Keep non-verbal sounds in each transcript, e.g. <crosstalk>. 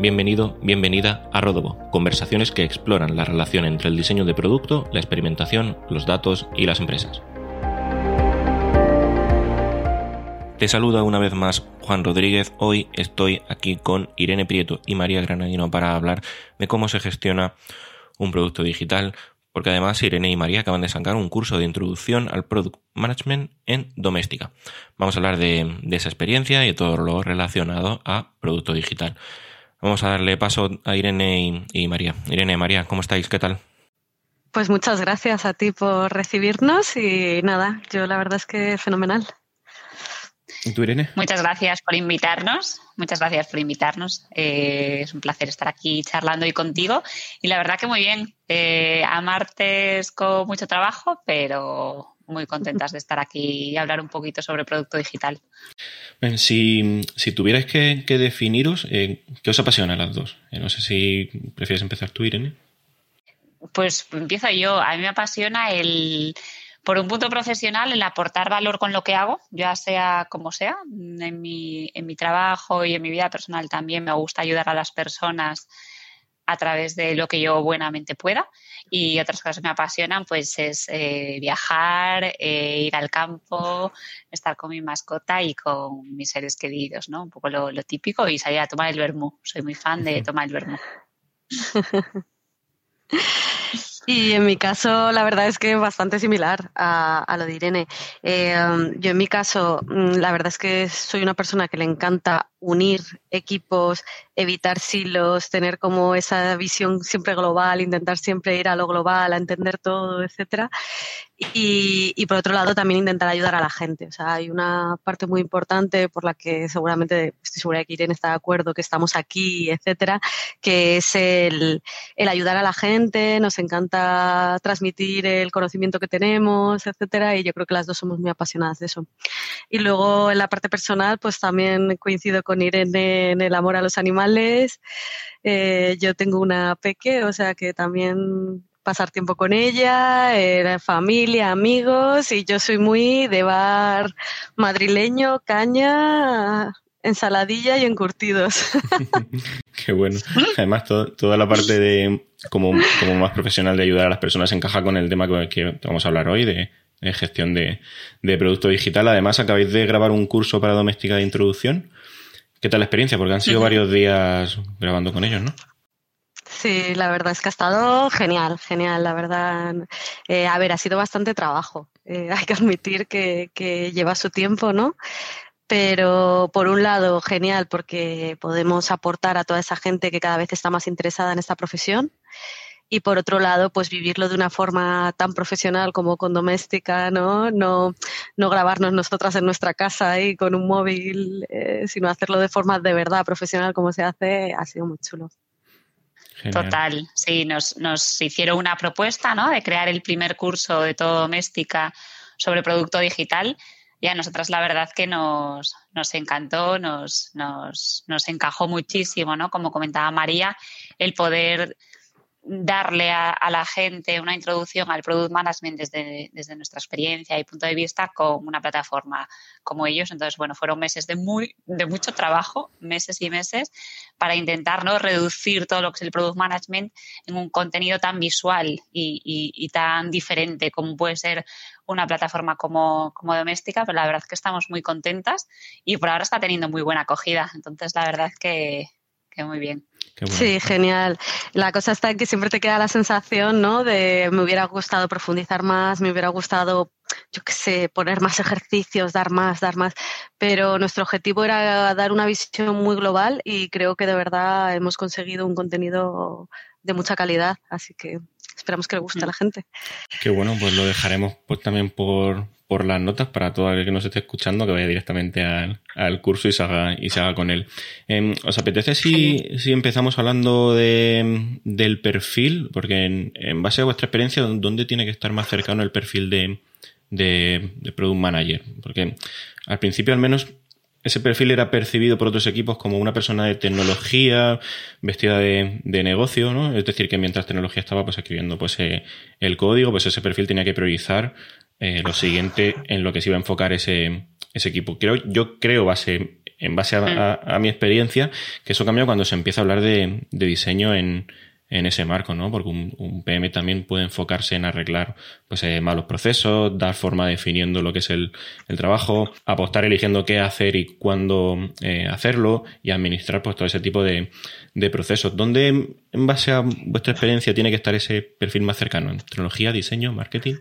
Bienvenido, bienvenida a Rodobo, conversaciones que exploran la relación entre el diseño de producto, la experimentación, los datos y las empresas. Te saluda una vez más Juan Rodríguez. Hoy estoy aquí con Irene Prieto y María Granadino para hablar de cómo se gestiona un producto digital, porque además Irene y María acaban de sacar un curso de introducción al Product Management en Doméstica. Vamos a hablar de, esa experiencia y de todo lo relacionado a producto digital. Vamos a darle paso a Irene y, María. Irene, María, ¿cómo estáis? ¿Qué tal? Pues muchas gracias a ti por recibirnos y nada, yo la verdad es que fenomenal. ¿Y tú, Irene? Muchas gracias por invitarnos. Muchas gracias por invitarnos. Eh, es un placer estar aquí charlando hoy contigo. Y la verdad que muy bien. Eh, a martes con mucho trabajo, pero muy contentas de estar aquí y hablar un poquito sobre producto digital. Si, si tuvierais que, definiros, eh, ¿qué os apasiona a las dos? Eh, no sé si prefieres empezar tú, Irene. Pues empiezo yo. A mí me apasiona el, por un punto profesional, el aportar valor con lo que hago, ya sea como sea. En mi, en mi trabajo y en mi vida personal también me gusta ayudar a las personas a través de lo que yo buenamente pueda. Y otras cosas que me apasionan, pues es eh, viajar, eh, ir al campo, estar con mi mascota y con mis seres queridos, ¿no? Un poco lo, típico y salir a tomar el vermú. Soy muy fan de tomar el vermú. <laughs> Y en mi caso, la verdad es que es bastante similar a, lo de Irene. Eh, yo en mi caso, mm, la verdad es que soy una persona que le encanta unir equipos, evitar silos, tener como esa visión siempre global, intentar siempre ir a lo global, a entender todo, etcétera. Y, por otro lado, también intentar ayudar a la gente. O sea, hay una parte muy importante por la que seguramente estoy segura que Irene está de acuerdo, que estamos aquí, etcétera, que es el, el ayudar a la gente. Nos encanta transmitir el conocimiento que tenemos, etcétera. Y yo creo que las dos somos muy apasionadas de eso. Y luego en la parte personal, pues también coincido con Irene en el amor a los animales. Eh, yo tengo una peque, o sea que también pasar tiempo con ella, eh, familia, amigos, y yo soy muy de bar madrileño, caña, ensaladilla y encurtidos. <laughs> Qué bueno. Además, toda la parte de como, más profesional de ayudar a las personas encaja con el tema que, vamos a hablar hoy, de, gestión de, de, producto digital. Además, acabáis de grabar un curso para doméstica de introducción. ¿Qué tal la experiencia? Porque han sido varios días grabando con ellos, ¿no? Sí, la verdad es que ha estado genial, genial, la verdad. Eh, a ver, ha sido bastante trabajo. Eh, <laughs> hay que admitir que, que lleva su tiempo, ¿no? Pero por un lado, genial, porque podemos aportar a toda esa gente que cada vez está más interesada en esta profesión y por otro lado, pues vivirlo de una forma tan profesional como con doméstica, ¿no? No, no grabarnos nosotras en nuestra casa ahí con un móvil, eh, sino hacerlo de forma de verdad profesional como se hace, ha sido muy chulo. Total, sí, nos, nos hicieron una propuesta, ¿no? De crear el primer curso de todo doméstica sobre producto digital y a nosotras la verdad que nos, nos encantó, nos, nos, nos encajó muchísimo, ¿no? Como comentaba María, el poder darle a, la gente una introducción al product management desde, nuestra experiencia y punto de vista con una plataforma como ellos. Entonces, bueno, fueron meses de, muy, de mucho trabajo, meses y meses, para intentar ¿no? reducir todo lo que es el product management en un contenido tan visual y, tan diferente como puede ser una plataforma como, como doméstica, pero la verdad es que estamos muy contentas y por ahora está teniendo muy buena acogida. Entonces, la verdad es que, que muy bien. Sí, genial. La cosa está en que siempre te queda la sensación, ¿no? De me hubiera gustado profundizar más, me hubiera gustado, yo qué sé, poner más ejercicios, dar más, dar más. Pero nuestro objetivo era dar una visión muy global y creo que de verdad hemos conseguido un contenido de mucha calidad. Así que esperamos que le guste a la mm. gente. Qué bueno, pues lo dejaremos pues también por, por las notas para todo aquel que nos esté escuchando que vaya directamente al, curso y se haga, y se haga con él. Em, ¿Os apetece si, si empezamos hablando de, del perfil? Porque en, base a vuestra experiencia, ¿dónde tiene que estar más cercano el perfil de, de, de Product Manager? Porque al principio al menos ese perfil era percibido por otros equipos como una persona de tecnología, vestida de, de negocio, ¿no? Es decir, que mientras tecnología estaba pues escribiendo pues eh, el código, pues ese perfil tenía que priorizar eh, lo siguiente en lo que se iba a enfocar ese, ese equipo. Creo, yo creo, base en base a, mi experiencia, que eso cambia cuando se empieza a hablar de, diseño en, ese marco, ¿no? Porque un, PM también puede enfocarse en arreglar pues, eh, malos procesos, dar forma definiendo lo que es el, trabajo, apostar eligiendo qué hacer y cuándo eh, hacerlo y administrar pues, todo ese tipo de, de procesos. ¿Dónde, en base a vuestra experiencia, tiene que estar ese perfil más cercano? ¿En tecnología, diseño, marketing?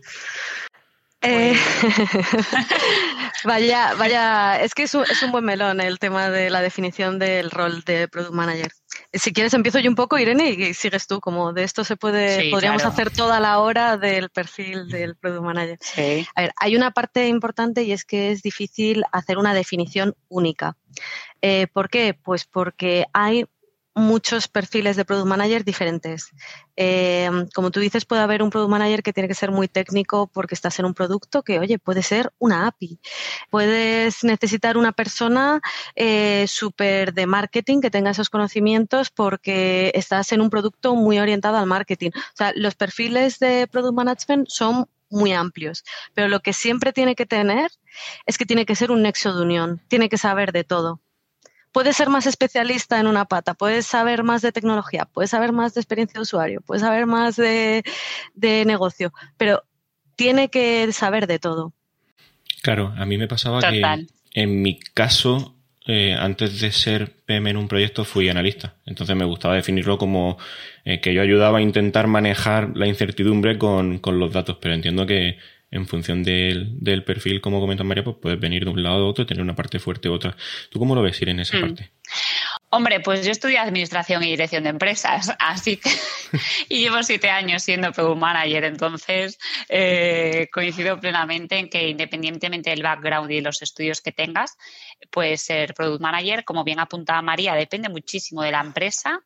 Eh, <laughs> vaya, vaya, es que es un, buen melón el tema de la definición del rol de Product Manager. Si quieres empiezo yo un poco, Irene, y sigues tú, como de esto se puede, podríamos hacer toda la hora del perfil del Product Manager. A ver, hay una parte importante y es que es difícil hacer una definición única. Eh, ¿Por qué? Pues porque hay muchos perfiles de product manager diferentes. Eh, como tú dices, puede haber un product manager que tiene que ser muy técnico porque estás en un producto que, oye, puede ser una API. Puedes necesitar una persona eh, súper de marketing que tenga esos conocimientos porque estás en un producto muy orientado al marketing. O sea, los perfiles de product management son muy amplios, pero lo que siempre tiene que tener es que tiene que ser un nexo de unión, tiene que saber de todo puedes ser más especialista en una pata, puedes saber más de tecnología, puedes saber más de experiencia de usuario, puedes saber más de, negocio, pero tiene que saber de todo. Claro, a mí me pasaba que en mi caso, eh, antes de ser PM en un proyecto, fui analista. Entonces me gustaba definirlo como eh, que yo ayudaba a intentar manejar la incertidumbre con, con los datos, pero entiendo que en función del, del, perfil, como comenta María, pues puedes venir de un lado a otro y tener una parte fuerte u otra. ¿Tú cómo lo ves ir en esa hmm. parte? Hombre, pues yo estudié Administración y Dirección de Empresas, <laughs> así que y llevo siete años siendo Product Manager, entonces eh, coincido plenamente en que independientemente del background y los estudios que tengas, puedes ser Product Manager, como bien apuntaba María, depende muchísimo de la empresa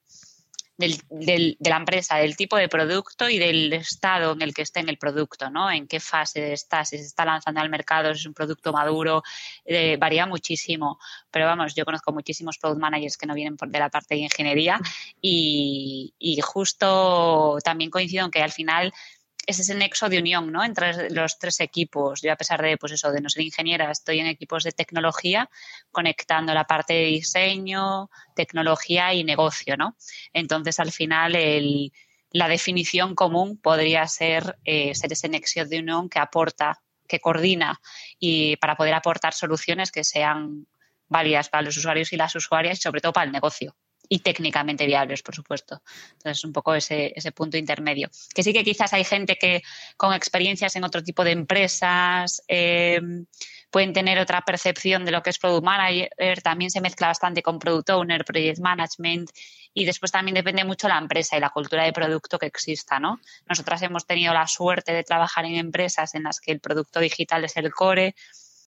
del, del, de la empresa, del tipo de producto y del estado en el que esté en el producto, ¿no? En qué fase está, si se está lanzando al mercado, si es un producto maduro, eh, varía muchísimo. Pero vamos, yo conozco muchísimos product managers que no vienen por de la parte de ingeniería y, justo también coincido en que al final es el nexo de unión ¿no? entre los tres equipos. Yo, a pesar de, pues eso, de no ser ingeniera, estoy en equipos de tecnología, conectando la parte de diseño, tecnología y negocio. ¿no? Entonces, al final, el, la definición común podría ser, eh, ser ese nexo de unión que aporta, que coordina y para poder aportar soluciones que sean válidas para los usuarios y las usuarias y sobre todo para el negocio y técnicamente viables, por supuesto. Entonces, un poco ese, ese punto intermedio. Que sí que quizás hay gente que con experiencias en otro tipo de empresas eh, pueden tener otra percepción de lo que es Product Manager, también se mezcla bastante con Product Owner, Project Management y después también depende mucho la empresa y la cultura de producto que exista, ¿no? Nosotras hemos tenido la suerte de trabajar en empresas en las que el producto digital es el core,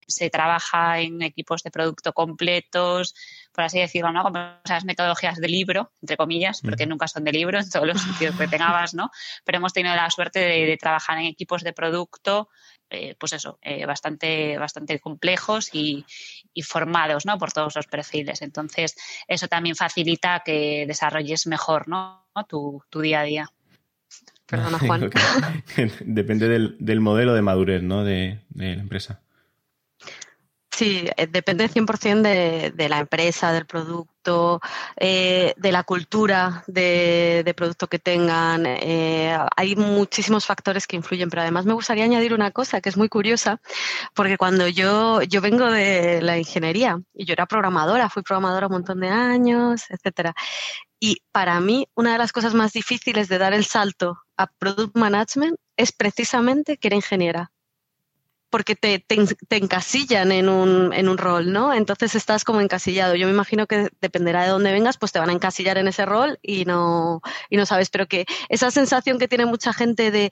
se trabaja en equipos de producto completos, por así decirlo, ¿no? Como esas metodologías de libro, entre comillas, porque nunca son de libro en todos los sentidos que tengamos, ¿no? Pero hemos tenido la suerte de, trabajar en equipos de producto, eh, pues eso, eh, bastante, bastante complejos y, formados, ¿no? Por todos los perfiles. Entonces, eso también facilita que desarrolles mejor, ¿no? Tu, día a día. <laughs> Perdona, Juan. <laughs> Depende del, modelo de madurez, ¿no? de la empresa. Sí, eh, depende 100% de, de la empresa, del producto, eh, de la cultura de, producto que tengan. Eh, hay muchísimos factores que influyen, pero además me gustaría añadir una cosa que es muy curiosa, porque cuando yo, yo vengo de la ingeniería y yo era programadora, fui programadora un montón de años, etcétera. Y para mí, una de las cosas más difíciles de dar el salto a Product Management es precisamente que era ingeniera porque te, encasillan en un, en un rol, ¿no? Entonces estás como encasillado. Yo me imagino que dependerá de dónde vengas, pues te van a encasillar en ese rol y no, y no sabes. Pero que esa sensación que tiene mucha gente de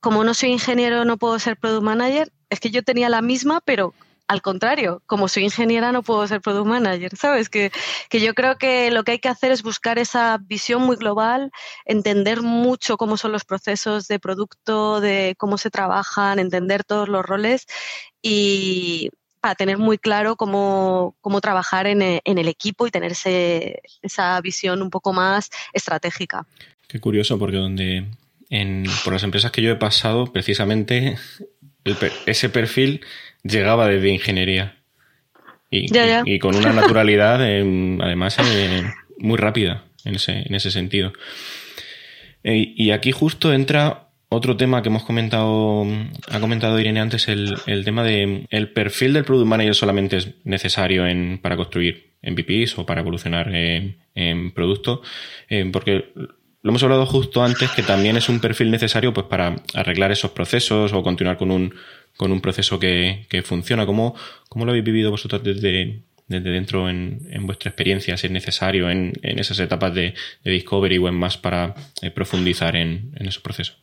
como no soy ingeniero, no puedo ser product manager, es que yo tenía la misma, pero al contrario, como soy ingeniera no puedo ser product manager, ¿sabes? Que, yo creo que lo que hay que hacer es buscar esa visión muy global, entender mucho cómo son los procesos de producto, de cómo se trabajan, entender todos los roles y para tener muy claro cómo, trabajar en, el equipo y tener esa visión un poco más estratégica. Qué curioso, porque donde en, por las empresas que yo he pasado, precisamente ese perfil llegaba desde ingeniería. y, con una naturalidad, em, además, eh, muy rápida en ese, en ese sentido. Eh, y aquí justo entra otro tema que hemos comentado, ha comentado Irene antes, el, el tema de el perfil del product manager solamente es necesario en, para construir MVPs o para evolucionar en, en producto, eh, porque lo hemos hablado justo antes que también es un perfil necesario pues para arreglar esos procesos o continuar con un, con un proceso que, que funciona. ¿Cómo, ¿Cómo, lo habéis vivido vosotros desde, desde dentro en, en vuestra experiencia, si es necesario en, en esas etapas de, de, discovery o en más para eh, profundizar en, en esos procesos?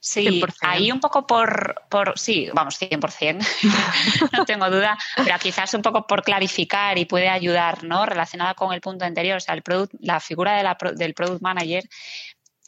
Sí, ahí un poco por, por sí, vamos, 100%, <laughs> no tengo duda, pero quizás un poco por clarificar y puede ayudar, ¿no? Relacionada con el punto anterior, o sea, el product, la figura de la, del product manager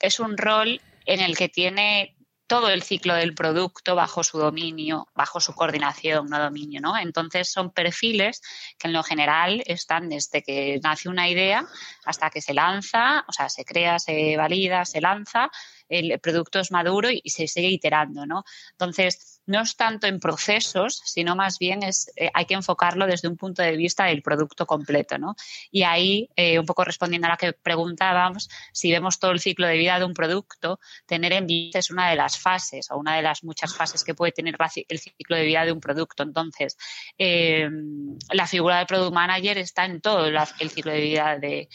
es un rol en el que tiene todo el ciclo del producto bajo su dominio, bajo su coordinación, no dominio, ¿no? Entonces son perfiles que en lo general están desde que nace una idea hasta que se lanza, o sea, se crea, se valida, se lanza el producto es maduro y, se sigue iterando, ¿no? Entonces, no es tanto en procesos, sino más bien es, eh, hay que enfocarlo desde un punto de vista del producto completo, ¿no? Y ahí, eh, un poco respondiendo a la que preguntábamos, si vemos todo el ciclo de vida de un producto, tener en vista es una de las fases o una de las muchas fases que puede tener el ciclo de vida de un producto. Entonces, eh, la figura de product manager está en todo el ciclo de vida de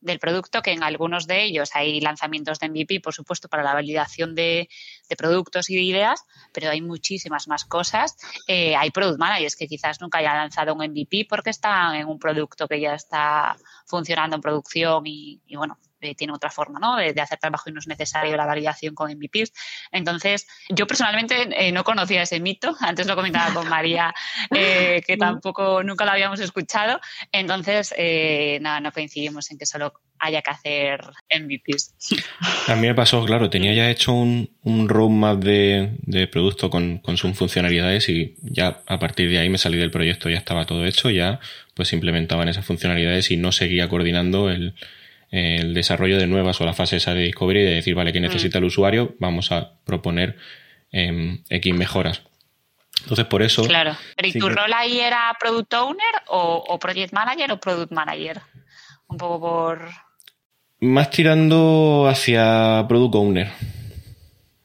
del producto, que en algunos de ellos hay lanzamientos de MVP, por supuesto, para la validación de, productos y de ideas, pero hay muchísimas más cosas. Eh, hay product managers que quizás nunca hayan lanzado un MVP porque están en un producto que ya está funcionando en producción y, y bueno, eh, tiene otra forma ¿no? de, hacer trabajo y no es necesario la validación con MVPs. Entonces, yo personalmente eh, no conocía ese mito, <laughs> antes lo comentaba con María, eh, que <laughs> tampoco nunca lo habíamos escuchado, entonces nada, no coincidimos en que solo haya que hacer MVPs. A mí me pasó, claro, tenía ya hecho un, un roadmap de, de producto con, con sus funcionalidades y ya a partir de ahí me salí del proyecto, ya estaba todo hecho, ya pues se implementaban esas funcionalidades y no seguía coordinando el, el desarrollo de nuevas o la fase esa de discovery de decir, vale, ¿qué mm. necesita el usuario? Vamos a proponer eh, X mejoras. Entonces, por eso. Claro. ¿Pero y tu rol ahí era Product Owner o, Project Manager o Product Manager? Un poco por. Más tirando hacia Product Owner.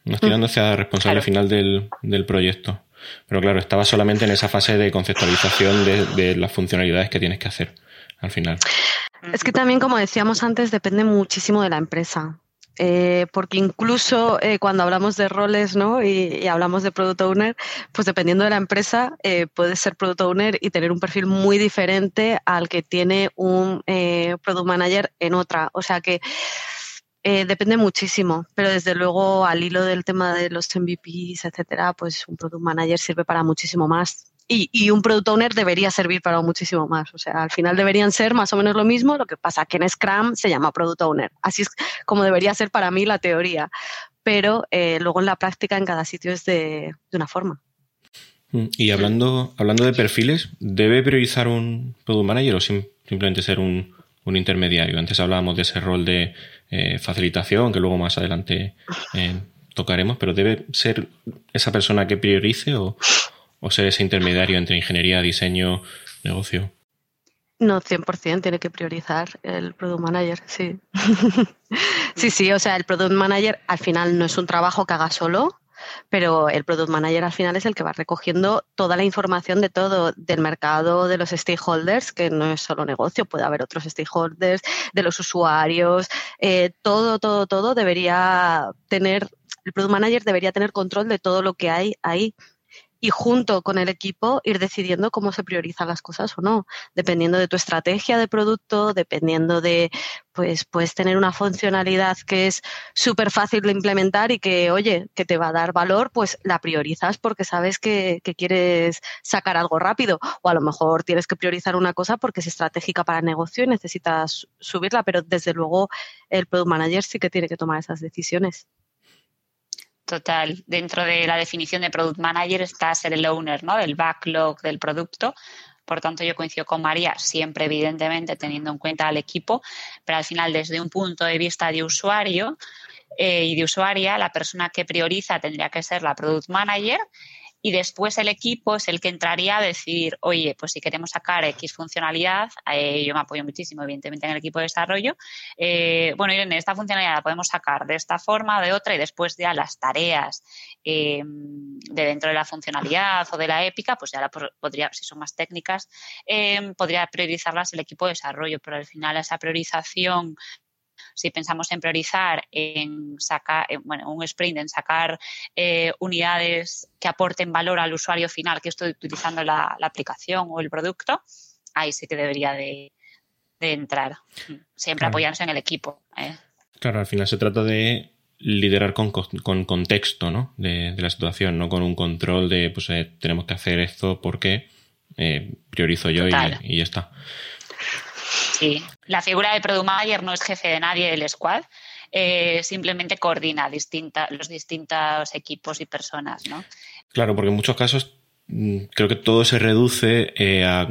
Más mm. tirando hacia responsable final del, del, proyecto. Pero claro, estaba solamente en esa fase de conceptualización de, de las funcionalidades que tienes que hacer al final. Es que también, como decíamos antes, depende muchísimo de la empresa. Eh, porque incluso eh, cuando hablamos de roles ¿no? Y, hablamos de product owner, pues dependiendo de la empresa, eh, puedes ser product owner y tener un perfil muy diferente al que tiene un product manager en otra. O sea que depende muchísimo, pero desde luego al hilo del tema de los MVPs, etcétera, pues un product manager sirve para muchísimo más y, un product owner debería servir para muchísimo más. O sea, al final deberían ser más o menos lo mismo, lo que pasa que en Scrum se llama product owner. Así es como debería ser para mí la teoría. Pero eh, luego en la práctica en cada sitio es de, una forma. Mm, y hablando, hablando de perfiles, ¿debe priorizar un product manager o simplemente ser un, intermediario? Antes hablábamos de ese rol de eh, facilitación, que luego más adelante eh, tocaremos, pero ¿debe ser esa persona que priorice o, o ser ese intermediario entre ingeniería, diseño, negocio? No, 100% tiene que priorizar el product manager, sí. <laughs> sí, sí, o sea, el product manager al final no es un trabajo que haga solo, pero el product manager al final es el que va recogiendo toda la información de todo, del mercado, de los stakeholders, que no es solo negocio, puede haber otros stakeholders, de los usuarios, eh, todo, todo, todo debería tener, el product manager debería tener control de todo lo que hay ahí y junto con el equipo ir decidiendo cómo se priorizan las cosas o no, dependiendo de tu estrategia de producto, dependiendo de, pues, puedes tener una funcionalidad que es súper fácil de implementar y que, oye, que te va a dar valor, pues la priorizas porque sabes que, que quieres sacar algo rápido o a lo mejor tienes que priorizar una cosa porque es estratégica para el negocio y necesitas subirla, pero desde luego el product manager sí que tiene que tomar esas decisiones. Total. Dentro de la definición de product manager está ser el owner ¿no? del backlog del producto. Por tanto, yo coincido con María, siempre evidentemente teniendo en cuenta al equipo, pero al final desde un punto de vista de usuario eh, y de usuaria, la persona que prioriza tendría que ser la product manager y después el equipo es el que entraría a decir, oye, pues si queremos sacar X funcionalidad, eh, yo me apoyo muchísimo, evidentemente, en el equipo de desarrollo. Eh, bueno, Irene, esta funcionalidad la podemos sacar de esta forma, de otra, y después ya las tareas eh, de dentro de la funcionalidad o de la épica, pues ya la podría, si son más técnicas, podría priorizarlas el equipo de desarrollo, pero al final esa priorización si pensamos en priorizar en sacar, bueno, un sprint, en sacar eh, unidades que aporten valor al usuario final que estoy utilizando la, aplicación o el producto, ahí sí que debería de, entrar. Siempre apoyándose en el equipo. ¿eh? Claro, al final se trata de liderar con, contexto ¿no? de, la situación, no con un control de pues eh, tenemos que hacer esto porque priorizo yo y, y, ya está. Sí, la figura de Product Manager no es jefe de nadie del squad, eh, simplemente coordina distinta, los distintos equipos y personas, ¿no? Claro, porque en muchos casos mm, creo que todo se reduce eh, a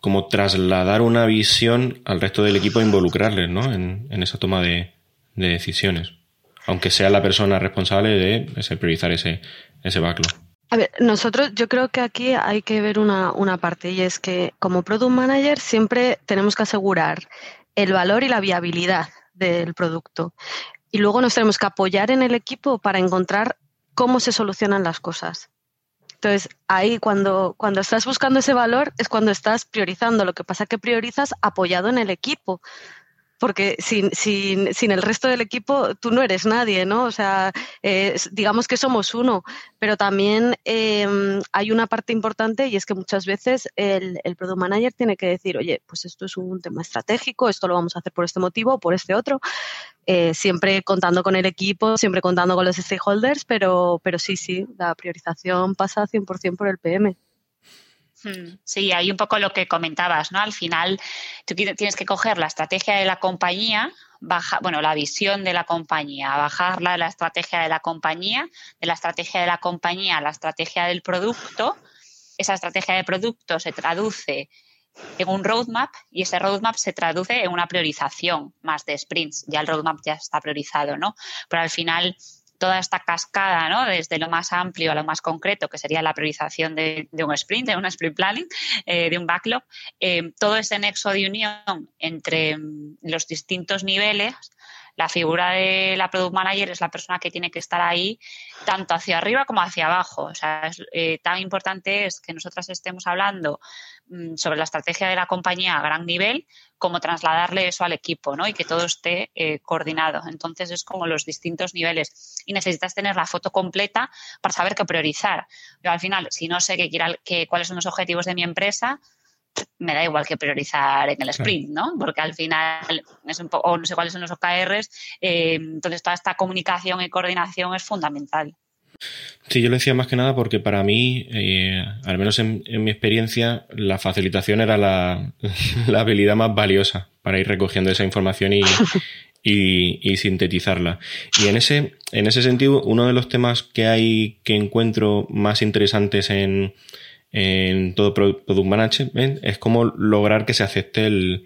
como trasladar una visión al resto del equipo e involucrarles, ¿no? En, esa toma de, decisiones. Aunque sea la persona responsable de priorizar ese, ese backlog. A ver, nosotros yo creo que aquí hay que ver una, una parte y es que como product manager siempre tenemos que asegurar el valor y la viabilidad del producto. Y luego nos tenemos que apoyar en el equipo para encontrar cómo se solucionan las cosas. Entonces, ahí cuando, cuando estás buscando ese valor es cuando estás priorizando. Lo que pasa es que priorizas apoyado en el equipo porque sin, sin, sin, el resto del equipo tú no eres nadie, ¿no? O sea, eh, digamos que somos uno, pero también em, hay una parte importante y es que muchas veces el, el, product manager tiene que decir, oye, pues esto es un tema estratégico, esto lo vamos a hacer por este motivo o por este otro, eh, siempre contando con el equipo, siempre contando con los stakeholders, pero, pero sí, sí, la priorización pasa 100% por el PM. Hmm, sí, hay un poco lo que comentabas, ¿no? Al final tú tienes que coger la estrategia de la compañía, baja, bueno, la visión de la compañía, bajarla de la estrategia de la compañía, de la estrategia de la compañía a la estrategia del producto. Esa estrategia de producto se traduce en un roadmap y ese roadmap se traduce en una priorización más de sprints. Ya el roadmap ya está priorizado, ¿no? Pero al final toda esta cascada, ¿no? desde lo más amplio a lo más concreto, que sería la priorización de, un sprint, de un sprint planning, eh, de un backlog, eh, todo ese nexo de unión entre mm, los distintos niveles la figura de la product manager es la persona que tiene que estar ahí tanto hacia arriba como hacia abajo. O sea, eh, tan importante es que nosotras estemos hablando mm, sobre la estrategia de la compañía a gran nivel como trasladarle eso al equipo, ¿no? Y que todo esté eh, coordinado. Entonces es como los distintos niveles y necesitas tener la foto completa para saber qué priorizar. Yo al final, si no sé qué, cuáles son los objetivos de mi empresa, me da igual que priorizar en el sprint, ¿no? Porque al final es un poco, o no sé cuáles son los OKRs, eh, entonces toda esta comunicación y coordinación es fundamental. Sí, yo lo decía más que nada porque para mí, eh, al menos en, mi experiencia, la facilitación era <laughs> la, habilidad más valiosa para ir recogiendo esa información <laughs> y, y, sintetizarla. Y en ese, en ese sentido, uno de los temas que hay que encuentro más interesantes en, en todo Product Management es cómo lograr que se acepte el,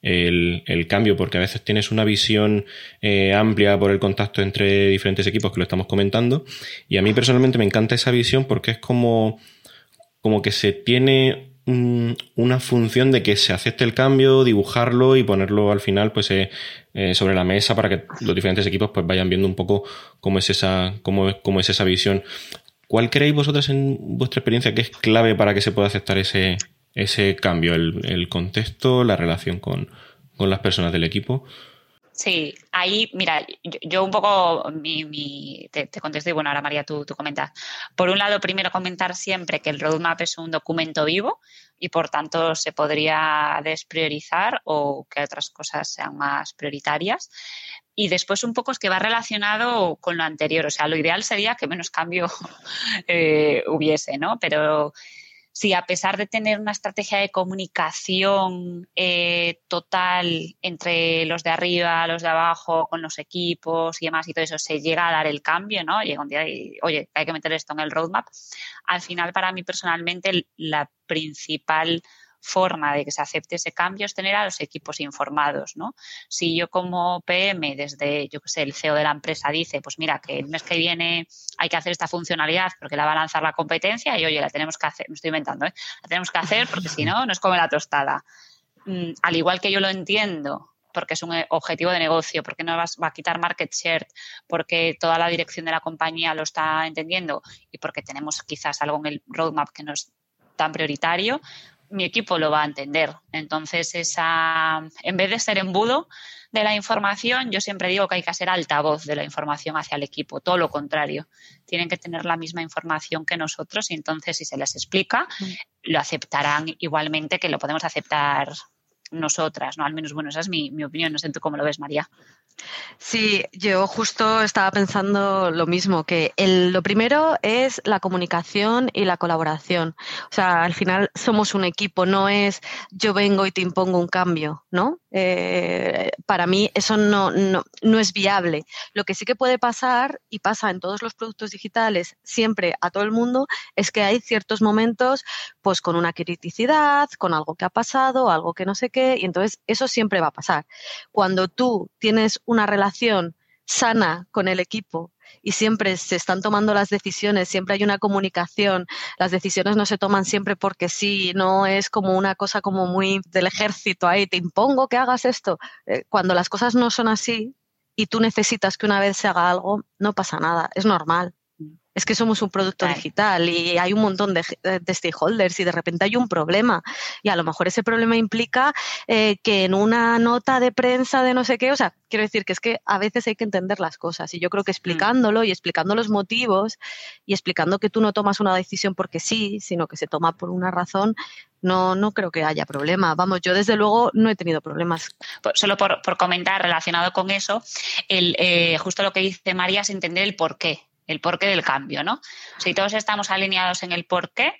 el, cambio, porque a veces tienes una visión eh, amplia por el contacto entre diferentes equipos que lo estamos comentando. Y a mí personalmente me encanta esa visión porque es como, como que se tiene una función de que se acepte el cambio, dibujarlo y ponerlo al final pues eh, eh, sobre la mesa para que los diferentes equipos pues vayan viendo un poco cómo es esa, cómo, cómo es esa visión. ¿Cuál creéis vosotros en vuestra experiencia que es clave para que se pueda aceptar ese, ese cambio, el, contexto, la relación con, las personas del equipo? Sí, ahí, mira, yo, un poco mi, te, contesto y bueno, ahora María, tú, tú comentas. Por un lado, primero comentar siempre que el roadmap es un documento vivo y por tanto se podría despriorizar o que otras cosas sean más prioritarias. Y después un poco es que va relacionado con lo anterior. O sea, lo ideal sería que menos cambio <laughs> eh, hubiese, ¿no? Pero si a pesar de tener una estrategia de comunicación eh, total entre los de arriba, los de abajo, con los equipos y demás y todo eso, se llega a dar el cambio, ¿no? Llega un día y, oye, hay que meter esto en el roadmap. Al final, para mí personalmente, la principal forma de que se acepte ese cambio es tener a los equipos informados, ¿no? Si yo como PM, desde, yo que sé, el CEO de la empresa dice, pues mira, que el mes que viene hay que hacer esta funcionalidad porque la va a lanzar la competencia y oye, la tenemos que hacer, me estoy inventando, ¿eh? La tenemos que hacer porque si no, nos come la tostada. Mm, al igual que yo lo entiendo, porque es un eh, objetivo de negocio, porque no va a quitar market share, porque toda la dirección de la compañía lo está entendiendo y porque tenemos quizás algo en el roadmap que no es tan prioritario, mi equipo lo va a entender. Entonces, esa, en vez de ser embudo de la información, yo siempre digo que hay que ser altavoz de la información hacia el equipo, todo lo contrario. Tienen que tener la misma información que nosotros y entonces si se les explica, mm. lo aceptarán igualmente que lo podemos aceptar nosotras, ¿no? Al menos, bueno, esa es mi, mi opinión, no sé tú cómo lo ves, María. Sí, yo justo estaba pensando lo mismo, que lo primero es la comunicación y la colaboración. O sea, al final somos un equipo, no es yo vengo y te impongo un cambio, ¿no? Eh, para mí eso no, no, no, es viable. Lo que sí que puede pasar, y pasa en todos los productos digitales, siempre a todo el mundo, es que hay ciertos momentos pues con una criticidad, con algo que ha pasado, algo que no sé qué, y entonces eso siempre va a pasar. Cuando tú tienes una relación sana con el equipo y siempre se están tomando las decisiones, siempre hay una comunicación, las decisiones no se toman siempre porque sí, no es como una cosa como muy del ejército ahí, te impongo que hagas esto. Eh, cuando las cosas no son así y tú necesitas que una vez se haga algo, no pasa nada, es normal es que somos un producto digital y hay un montón de, stakeholders y de repente hay un problema y a lo mejor ese problema implica eh, que en una nota de prensa de no sé qué, o sea, quiero decir que es que a veces hay que entender las cosas y yo creo que mm. explicándolo y explicando los motivos y explicando que tú no tomas una decisión porque sí, sino que se toma por una razón, no, no creo que haya problema. Vamos, yo desde luego no he tenido problemas. Solo por, comentar relacionado con eso, el, eh, justo lo que dice María es entender el por qué el porqué del cambio, ¿no? Si todos estamos alineados en el porqué,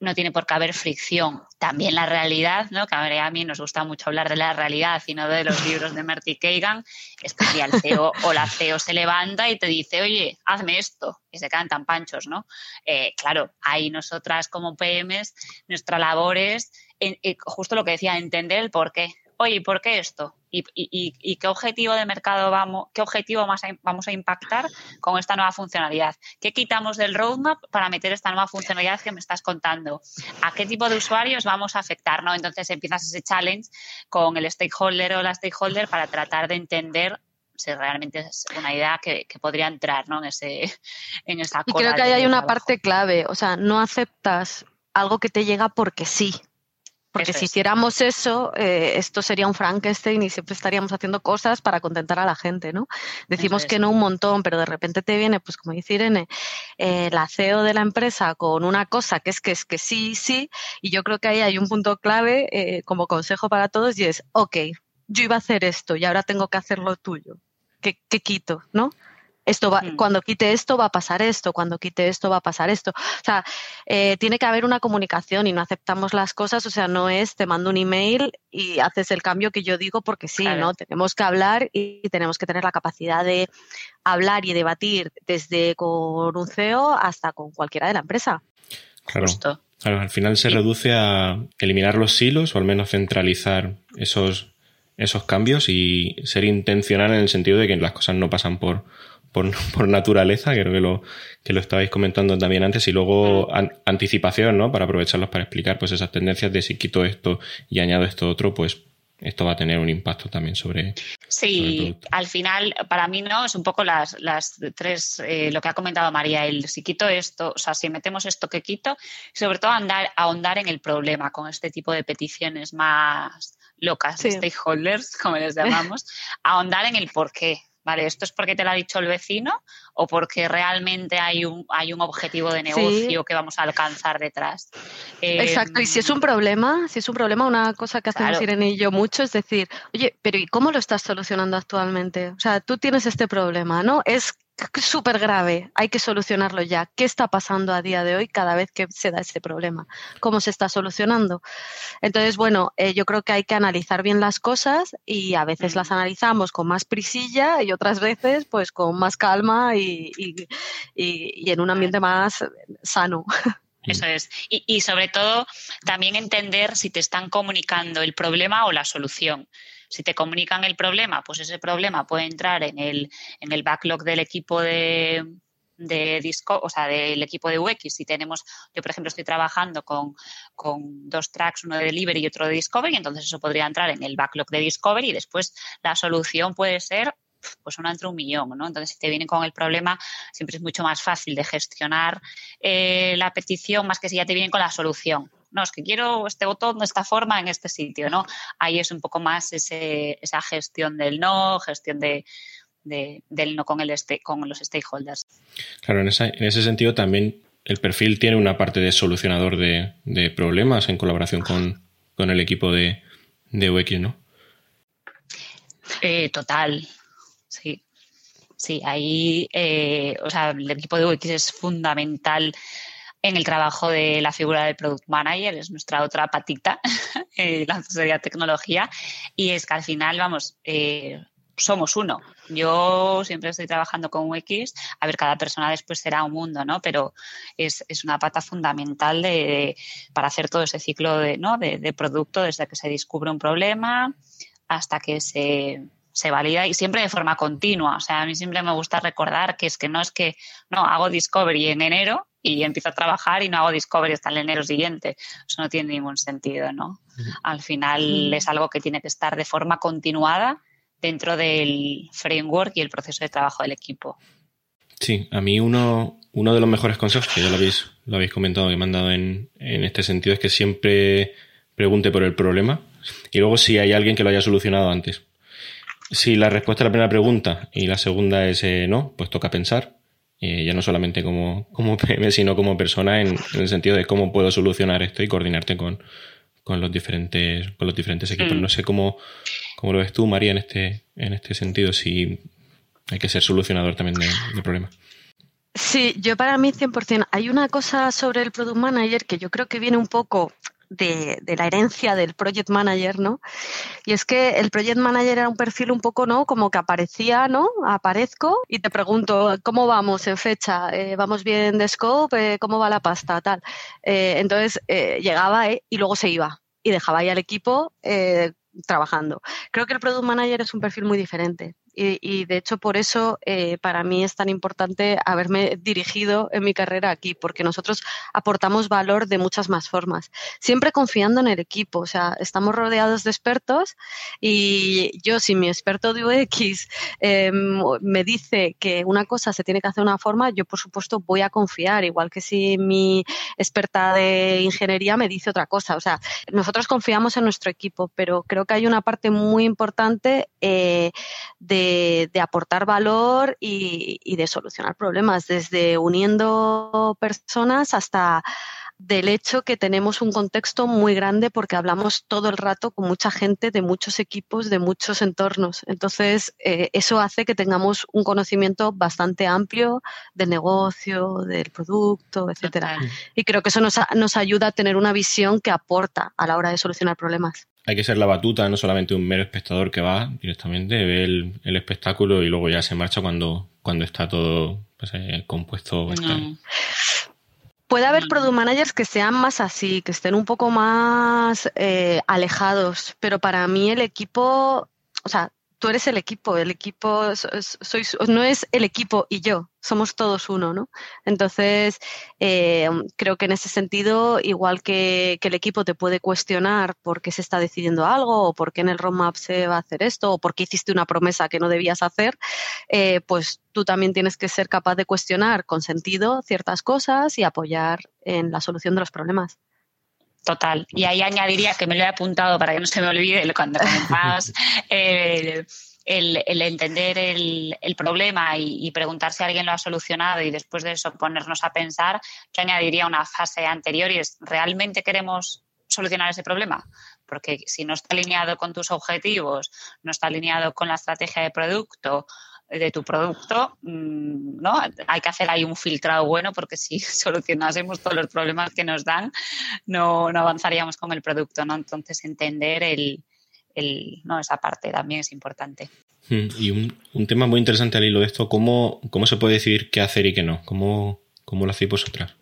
no tiene por qué haber fricción. También la realidad, ¿no? que a mí nos gusta mucho hablar de la realidad y no de los <laughs> libros de Marty Kagan, es que si el CEO o la CEO se levanta y te dice, oye, hazme esto, y se quedan tan panchos, ¿no? Eh, claro, ahí nosotras como PMs, nuestra labor es eh, justo lo que decía, entender el porqué oye, ¿por qué esto? ¿Y, qué objetivo de mercado vamos, qué objetivo vamos a impactar con esta nueva funcionalidad? ¿Qué quitamos del roadmap para meter esta nueva funcionalidad que me estás contando? ¿A qué tipo de usuarios vamos a afectar? ¿no? Entonces empiezas ese challenge con el stakeholder o la stakeholder para tratar de entender si realmente es una idea que, podría entrar ¿no? en, ese, en esa Y creo que ahí hay una parte clave, o sea, no aceptas algo que te llega porque sí. Porque si hiciéramos eso, eh, esto sería un Frankenstein y siempre estaríamos haciendo cosas para contentar a la gente, ¿no? Decimos que no un montón, pero de repente te viene, pues como dice Irene, eh, la CEO de la empresa con una cosa que es que es que sí, sí, y yo creo que ahí hay un punto clave eh, como consejo para todos y es, ok, yo iba a hacer esto y ahora tengo que hacer lo tuyo. ¿Qué, qué quito, no? Esto va, mm. cuando quite esto va a pasar esto, cuando quite esto va a pasar esto. O sea, eh, tiene que haber una comunicación y no aceptamos las cosas, o sea, no es te mando un email y haces el cambio que yo digo porque sí, ¿no? Tenemos que hablar y tenemos que tener la capacidad de hablar y debatir desde con un CEO hasta con cualquiera de la empresa. Claro. Claro, al final se reduce a eliminar los silos o al menos centralizar esos, esos cambios y ser intencional en el sentido de que las cosas no pasan por, <laughs> por, naturaleza, creo que lo, que lo estabais comentando también antes, y luego anticipación, ¿no? Para aprovecharlos para explicar pues esas tendencias de si quito esto y añado esto otro, pues esto va a tener un impacto también sobre. Sí, al final, para mí no, es un poco las, las tres, eh, lo que ha comentado María, el si quito esto, o sea, si metemos esto que quito, sobre todo andar, ahondar en el problema con este tipo de peticiones más locas, stakeholders, <laughs> como les llamamos, ahondar en el por qué. ¿Vale? ¿Esto es porque te lo ha dicho el vecino o porque realmente hay un, hay un objetivo de negocio que vamos a alcanzar detrás? Exacto, y si es un problema, si es un problema, una cosa que hacemos Irene y yo mucho es decir, oye, pero ¿y cómo lo estás solucionando actualmente? O sea, tú tienes este problema, ¿no? Es súper grave, hay que solucionarlo ya. ¿Qué está pasando a día de hoy cada vez que se da este problema? ¿Cómo se está solucionando? Entonces, bueno, eh, yo creo que hay que analizar bien las cosas y a veces las analizamos con más prisilla y otras veces pues con más calma y, y, en un ambiente más sano. Eso es. Y, sobre todo, también entender si te están comunicando el problema o la solución. Si te comunican el problema, pues ese problema puede entrar en el, en el backlog del equipo de, de disco, o sea, del equipo de UX. Si tenemos, yo por ejemplo estoy trabajando con, con, dos tracks, uno de delivery y otro de discovery, entonces eso podría entrar en el backlog de discovery y después la solución puede ser pues una entre un millón, ¿no? Entonces, si te vienen con el problema, siempre es mucho más fácil de gestionar eh, la petición más que si ya te vienen con la solución. No, es que quiero este botón de esta forma en este sitio, ¿no? Ahí es un poco más ese, esa gestión del no, gestión de, del no con, el este, con los stakeholders. Claro, en, en ese sentido también el perfil tiene una parte de solucionador de, problemas en colaboración con, el equipo de, de UX, ¿no? Eh, total, Sí, sí, ahí, eh, o sea, el equipo de UX es fundamental en el trabajo de la figura del product manager, es nuestra otra patita <laughs> en la asesoría de tecnología, y es que al final, vamos, eh, somos uno. Yo siempre estoy trabajando con UX, a ver, cada persona después será un mundo, ¿no? Pero es, una pata fundamental de, para hacer todo ese ciclo de, ¿no? de producto, desde que se descubre un problema hasta que se se valida y siempre de forma continua. O sea, a mí siempre me gusta recordar que es que no es que, no, hago Discovery en enero y empiezo a trabajar y no hago Discovery hasta el enero siguiente. Eso no tiene ningún sentido, ¿no? Al final es algo que tiene que estar de forma continuada dentro del framework y el proceso de trabajo del equipo. Sí, a mí uno, uno de los mejores consejos, que ya lo habéis, lo habéis comentado, que me han dado en, en este sentido, es que siempre pregunte por el problema y luego si hay alguien que lo haya solucionado antes. Si la respuesta a la primera pregunta y la segunda es eh, no, pues toca pensar, eh, ya no solamente como, como <laughs> PM, sino como persona en, el sentido de cómo puedo solucionar esto y coordinarte con, con los diferentes, con los diferentes equipos. Mm. No sé cómo, cómo, lo ves tú, María, en este, en este sentido, si hay que ser solucionador también de, de problemas. Sí, yo para mí 100%. Hay una cosa sobre el Product Manager que yo creo que viene un poco de, la herencia del project manager, ¿no? Y es que el project manager era un perfil un poco, ¿no? Como que aparecía, ¿no? Aparezco y te pregunto, ¿cómo vamos en fecha? Eh, ¿Vamos bien de scope? Eh, ¿Cómo va la pasta? Tal. Eh, entonces llegaba y luego se iba y dejaba ahí al equipo trabajando. Creo que el product manager es un perfil muy diferente. Y, de hecho por eso eh, para mí es tan importante haberme dirigido en mi carrera aquí, porque nosotros aportamos valor de muchas más formas, siempre confiando en el equipo, o sea, estamos rodeados de expertos y yo si mi experto de UX em, me dice que una cosa se tiene que hacer de una forma, yo por supuesto voy a confiar, igual que si mi experta de ingeniería me dice otra cosa, o sea, nosotros confiamos en nuestro equipo, pero creo que hay una parte muy importante eh, de de, aportar valor y, de solucionar problemas, desde uniendo personas hasta del hecho que tenemos un contexto muy grande porque hablamos todo el rato con mucha gente de muchos equipos, de muchos entornos. Entonces, eh, eso hace que tengamos un conocimiento bastante amplio del negocio, del producto, etcétera. Y creo que eso nos, nos ayuda a tener una visión que aporta a la hora de solucionar problemas hay que ser la batuta, no solamente un mero espectador que va directamente, ve el, espectáculo y luego ya se marcha cuando, cuando está todo pues, eh, compuesto. Puede haber product managers que sean más así, que estén un poco más eh, alejados, pero para mí el equipo, o sea, tú eres el equipo, el equipo sois, no es el equipo y yo, somos todos uno, ¿no? Entonces, eh, creo que en ese sentido, igual que, el equipo te puede cuestionar por qué se está decidiendo algo, o por qué en el roadmap se va a hacer esto, o por qué hiciste una promesa que no debías hacer, eh, pues tú también tienes que ser capaz de cuestionar con sentido ciertas cosas y apoyar en la solución de los problemas. Total. Y ahí añadiría que me lo he apuntado para que no se me olvide cuando comentabas <laughs> el, el, entender el, problema y, preguntar si alguien lo ha solucionado y después de eso ponernos a pensar, que añadiría una fase anterior y es, ¿realmente queremos solucionar ese problema? Porque si no está alineado con tus objetivos, no está alineado con la estrategia de producto, de tu producto, mm, ¿no? Hay que hacer ahí un filtrado bueno porque si <laughs> solucionásemos todos los problemas que nos dan, no, avanzaríamos con el producto, ¿no? Entonces entender el, ¿no? esa parte también es importante. Hmm, y un, tema muy interesante al hilo de esto, ¿cómo, cómo se puede decidir qué hacer y qué no? ¿Cómo, cómo lo hacéis vosotras?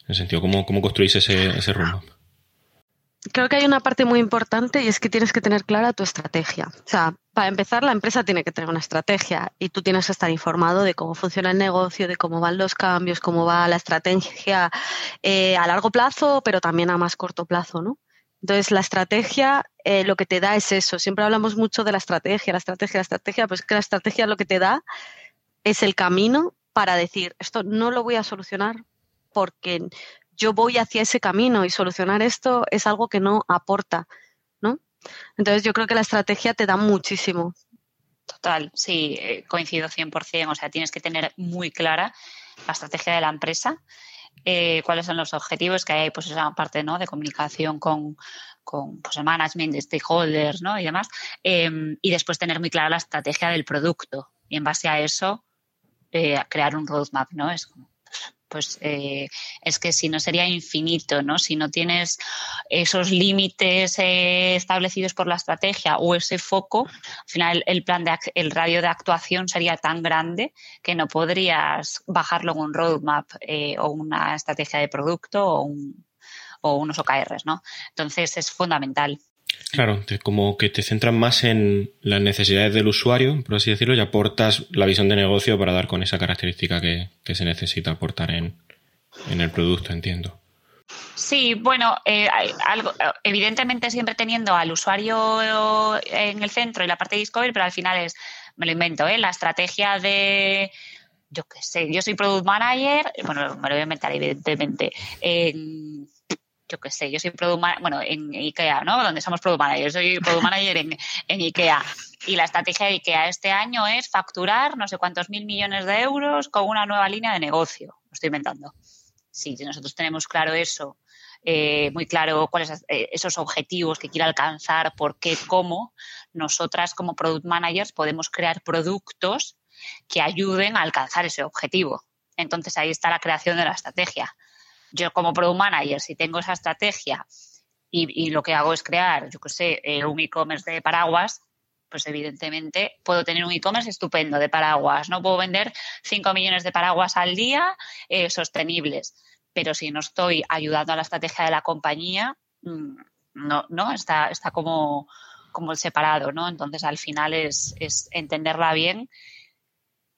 En el sentido, ¿cómo, cómo construís ese, ese roadmap? Creo que hay una parte muy importante y es que tienes que tener clara tu estrategia. O sea, para empezar, la empresa tiene que tener una estrategia y tú tienes que estar informado de cómo funciona el negocio, de cómo van los cambios, cómo va la estrategia eh, a largo plazo, pero también a más corto plazo, ¿no? Entonces, la estrategia eh, lo que te da es eso. Siempre hablamos mucho de la estrategia, la estrategia, la estrategia, pues que la estrategia lo que te da es el camino para decir, esto no lo voy a solucionar porque yo voy hacia ese camino y solucionar esto es algo que no aporta, ¿no? Entonces yo creo que la estrategia te da muchísimo. Total, sí, eh, coincido 100%. O sea, tienes que tener muy clara la estrategia de la empresa, eh, cuáles son los objetivos que hay, pues esa parte ¿no? de comunicación con, con pues, el management, de stakeholders ¿no? y demás, em, y después tener muy clara la estrategia del producto y en base a eso eh, crear un roadmap, ¿no? Es como, pues eh, es que si no sería infinito, ¿no? Si no tienes esos límites eh, establecidos por la estrategia o ese foco, al final el plan de el radio de actuación sería tan grande que no podrías bajarlo en un roadmap eh, o una estrategia de producto o, o unos OKRs, ¿no? Entonces es fundamental. Claro, como que te centras más en las necesidades del usuario, por así decirlo, y aportas la visión de negocio para dar con esa característica que, se necesita aportar en, el producto, entiendo. Sí, bueno, eh, algo, evidentemente siempre teniendo al usuario en el centro y la parte de Discovery, pero al final es, me lo invento, ¿eh? la estrategia de, yo qué sé, yo soy Product Manager, bueno, me lo voy a inventar evidentemente, en yo qué sé, yo soy product manager, bueno, en IKEA, ¿no? Donde somos product manager, yo soy product manager en, en IKEA. Y la estrategia de IKEA este año es facturar no sé cuántos mil millones de euros con una nueva línea de negocio. Lo estoy inventando. Sí, si nosotros tenemos claro eso, eh, muy claro cuáles eh, esos objetivos que quiere alcanzar, por qué, cómo, nosotras como product managers podemos crear productos que ayuden a alcanzar ese objetivo. Entonces ahí está la creación de la estrategia yo como product manager, si tengo esa estrategia y, lo que hago es crear, yo qué sé, eh, un e-commerce de paraguas, pues evidentemente puedo tener un e-commerce estupendo de paraguas, no puedo vender 5 millones de paraguas al día eh, sostenibles, pero si no estoy ayudando a la estrategia de la compañía, mm, no, no está, está como, como separado, ¿no? Entonces al final es entenderla bien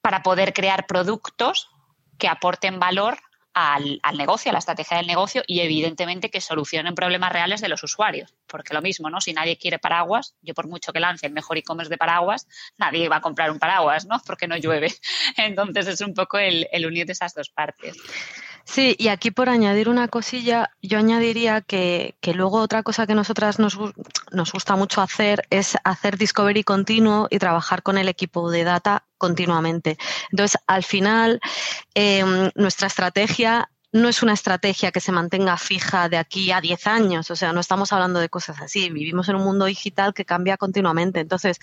para poder crear productos que aporten valor al, negocio, a la estrategia del negocio y evidentemente que solucionen problemas reales de los usuarios. Porque lo mismo, ¿no? Si nadie quiere paraguas, yo por mucho que lance el mejor e-commerce de paraguas, nadie va a comprar un paraguas, ¿no? <laughs> Porque no llueve. Entonces es un poco el, el unir de esas dos partes. Sí, y aquí por añadir una cosilla, yo añadiría que, que luego otra cosa que nosotras nos, nos, gusta mucho hacer es hacer discovery continuo y trabajar con el equipo de data continuamente. Entonces, al final, em, nuestra estrategia no es una estrategia que se mantenga fija de aquí a 10 años, o sea, no estamos hablando de cosas así, vivimos en un mundo digital que cambia continuamente. Entonces,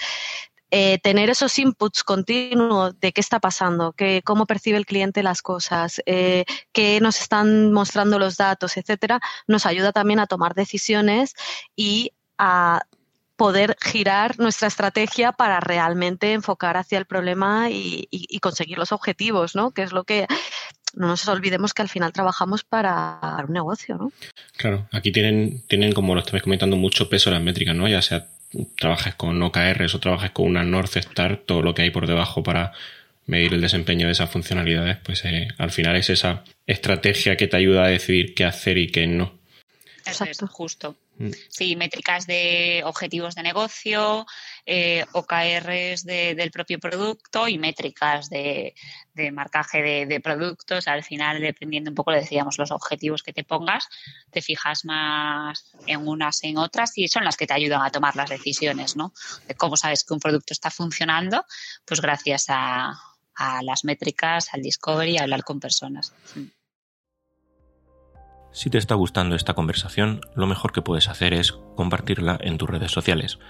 eh, tener esos inputs continuos de qué está pasando, qué, cómo percibe el cliente las cosas, eh, qué nos están mostrando los datos, etcétera, nos ayuda también a tomar decisiones y a poder girar nuestra estrategia para realmente enfocar hacia el problema y, conseguir los objetivos, ¿no? Que es lo que no nos olvidemos que al final trabajamos para un negocio, ¿no? Claro, aquí tienen, tienen como lo estabais comentando, mucho peso las métricas, ¿no? Ya sea trabajes con OKRs o trabajes con una North Star, todo lo que hay por debajo para medir el desempeño de esas funcionalidades, pues eh, al final es esa estrategia que te ayuda a decidir qué hacer y qué no. Exacto. justo. Mm. Sí, métricas de objetivos de negocio, eh, OKRs del propio producto y métricas de, marcaje de, productos. Al final, dependiendo un poco, le decíamos, los objetivos que te pongas, te fijas más en unas en otras y son las que te ayudan a tomar las decisiones, ¿no? De cómo sabes que un producto está funcionando, pues gracias a, a las métricas, al discovery, a hablar con personas. Mm. Si te está gustando esta conversación, lo mejor que puedes hacer es compartirla en tus redes sociales.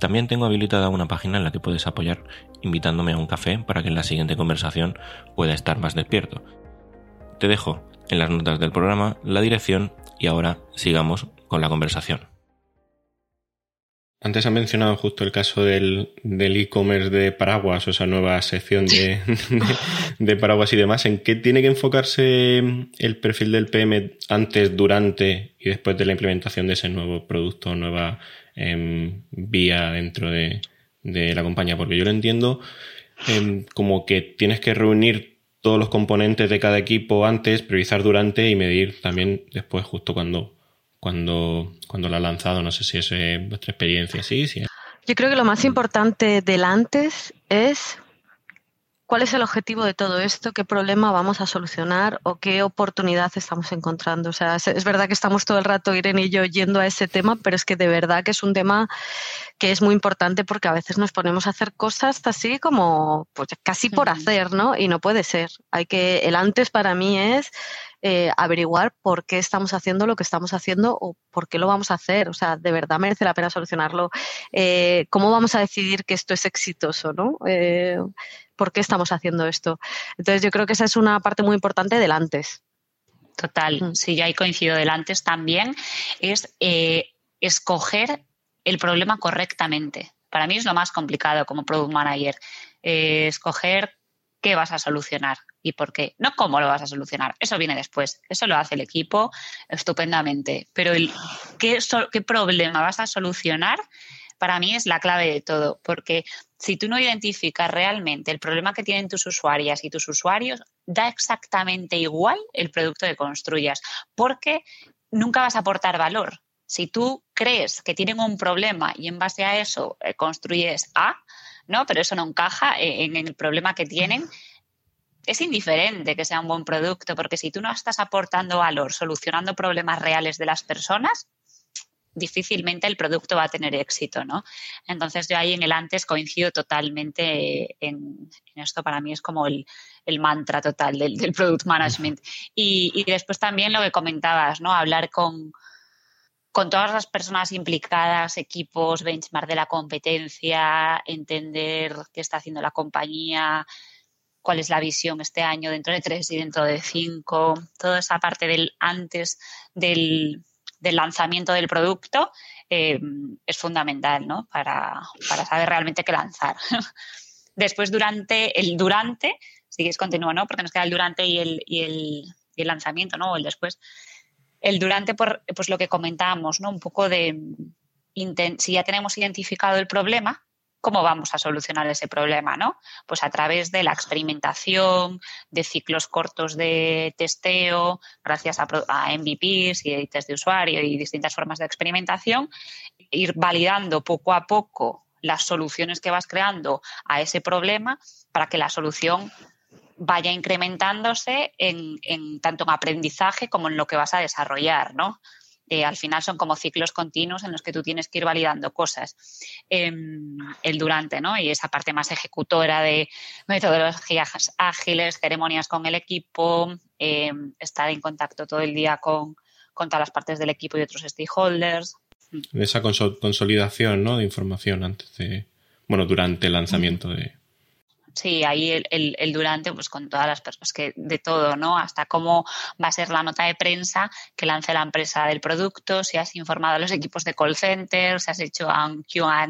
También tengo habilitada una página en la que puedes apoyar invitándome a un café para que en la siguiente conversación pueda estar más despierto. Te dejo en las notas del programa la dirección y ahora sigamos con la conversación. Antes ha mencionado justo el caso del e-commerce de paraguas, o esa nueva sección de, <laughs> de, paraguas y demás. ¿En qué tiene que enfocarse el perfil del PM antes, durante y después de la implementación de ese nuevo producto, nueva em, vía dentro de, la compañía? Porque yo lo entiendo em, como que tienes que reunir todos los componentes de cada equipo antes, priorizar durante y medir también después, justo cuando cuando, cuando la ha lanzado. No sé si es eh, vuestra experiencia, sí, sí. Yo creo que lo más importante del antes es cuál es el objetivo de todo esto, qué problema vamos a solucionar o qué oportunidad estamos encontrando. O sea, es, verdad que estamos todo el rato, Irene y yo, yendo a ese tema, pero es que de verdad que es un tema que es muy importante porque a veces nos ponemos a hacer cosas así como pues, casi por hacer, ¿no? Y no puede ser. Hay que, el antes para mí es eh, averiguar por qué estamos haciendo lo que estamos haciendo o por qué lo vamos a hacer. O sea, de verdad merece la pena solucionarlo. Eh, ¿Cómo vamos a decidir que esto es exitoso? ¿no? Eh, ¿Por qué estamos haciendo esto? Entonces, yo creo que esa es una parte muy importante del antes. Total, mm. sí, yo ahí coincido del antes también, es escoger el problema correctamente. Para mí es lo más complicado como product manager, escoger qué vas a solucionar y por qué. No cómo lo vas a solucionar, eso viene después, eso lo hace el equipo estupendamente, pero el qué, qué problema vas a solucionar para mí es la clave de todo, porque si tú no identificas realmente el problema que tienen tus usuarias y tus usuarios, da exactamente igual el producto que construyas, porque nunca vas a aportar valor. Si tú crees que tienen un problema y en base a eso eh, construyes A, ¿no? Pero eso no encaja en, el problema que tienen. Es indiferente que sea un buen producto, porque si tú no estás aportando valor, solucionando problemas reales de las personas, difícilmente el producto va a tener éxito, ¿no? Entonces yo ahí en el antes coincido totalmente en, esto, para mí es como el, mantra total del, product management. Y, y, después también lo que comentabas, ¿no? Hablar con, con todas las personas implicadas, equipos, benchmark de la competencia, entender qué está haciendo la compañía, cuál es la visión este año dentro de tres y dentro de cinco, toda esa parte del antes del, lanzamiento del producto eh, es fundamental ¿no? para, saber realmente qué lanzar. <laughs> Después, durante el durante, si quieres continúa, ¿no? Porque nos queda el durante y el, y el, y el lanzamiento, ¿no? O el después el durante, por, pues lo que comentábamos, ¿no? Un poco de si ya tenemos identificado el problema, ¿cómo vamos a solucionar ese problema? ¿no? Pues a través de la experimentación, de ciclos cortos de testeo, gracias a, a MVPs y test de usuario y distintas formas de experimentación, ir validando poco a poco las soluciones que vas creando a ese problema para que la solución vaya incrementándose en, tanto en aprendizaje como en lo que vas a desarrollar, ¿no? Eh, al final son como ciclos continuos en los que tú tienes que ir validando cosas. Em, el durante, ¿no? Y esa parte más ejecutora de metodologías ágiles, ceremonias con el equipo, em, estar en contacto todo el día con, con, todas las partes del equipo y otros stakeholders. Esa consolidación, ¿no? De información antes de, bueno, durante el lanzamiento de, Sí, ahí el, el, durante, pues con todas las personas, que de todo, ¿no? Hasta cómo va a ser la nota de prensa que lance la empresa del producto, si has informado a los equipos de call center, si has hecho un QA,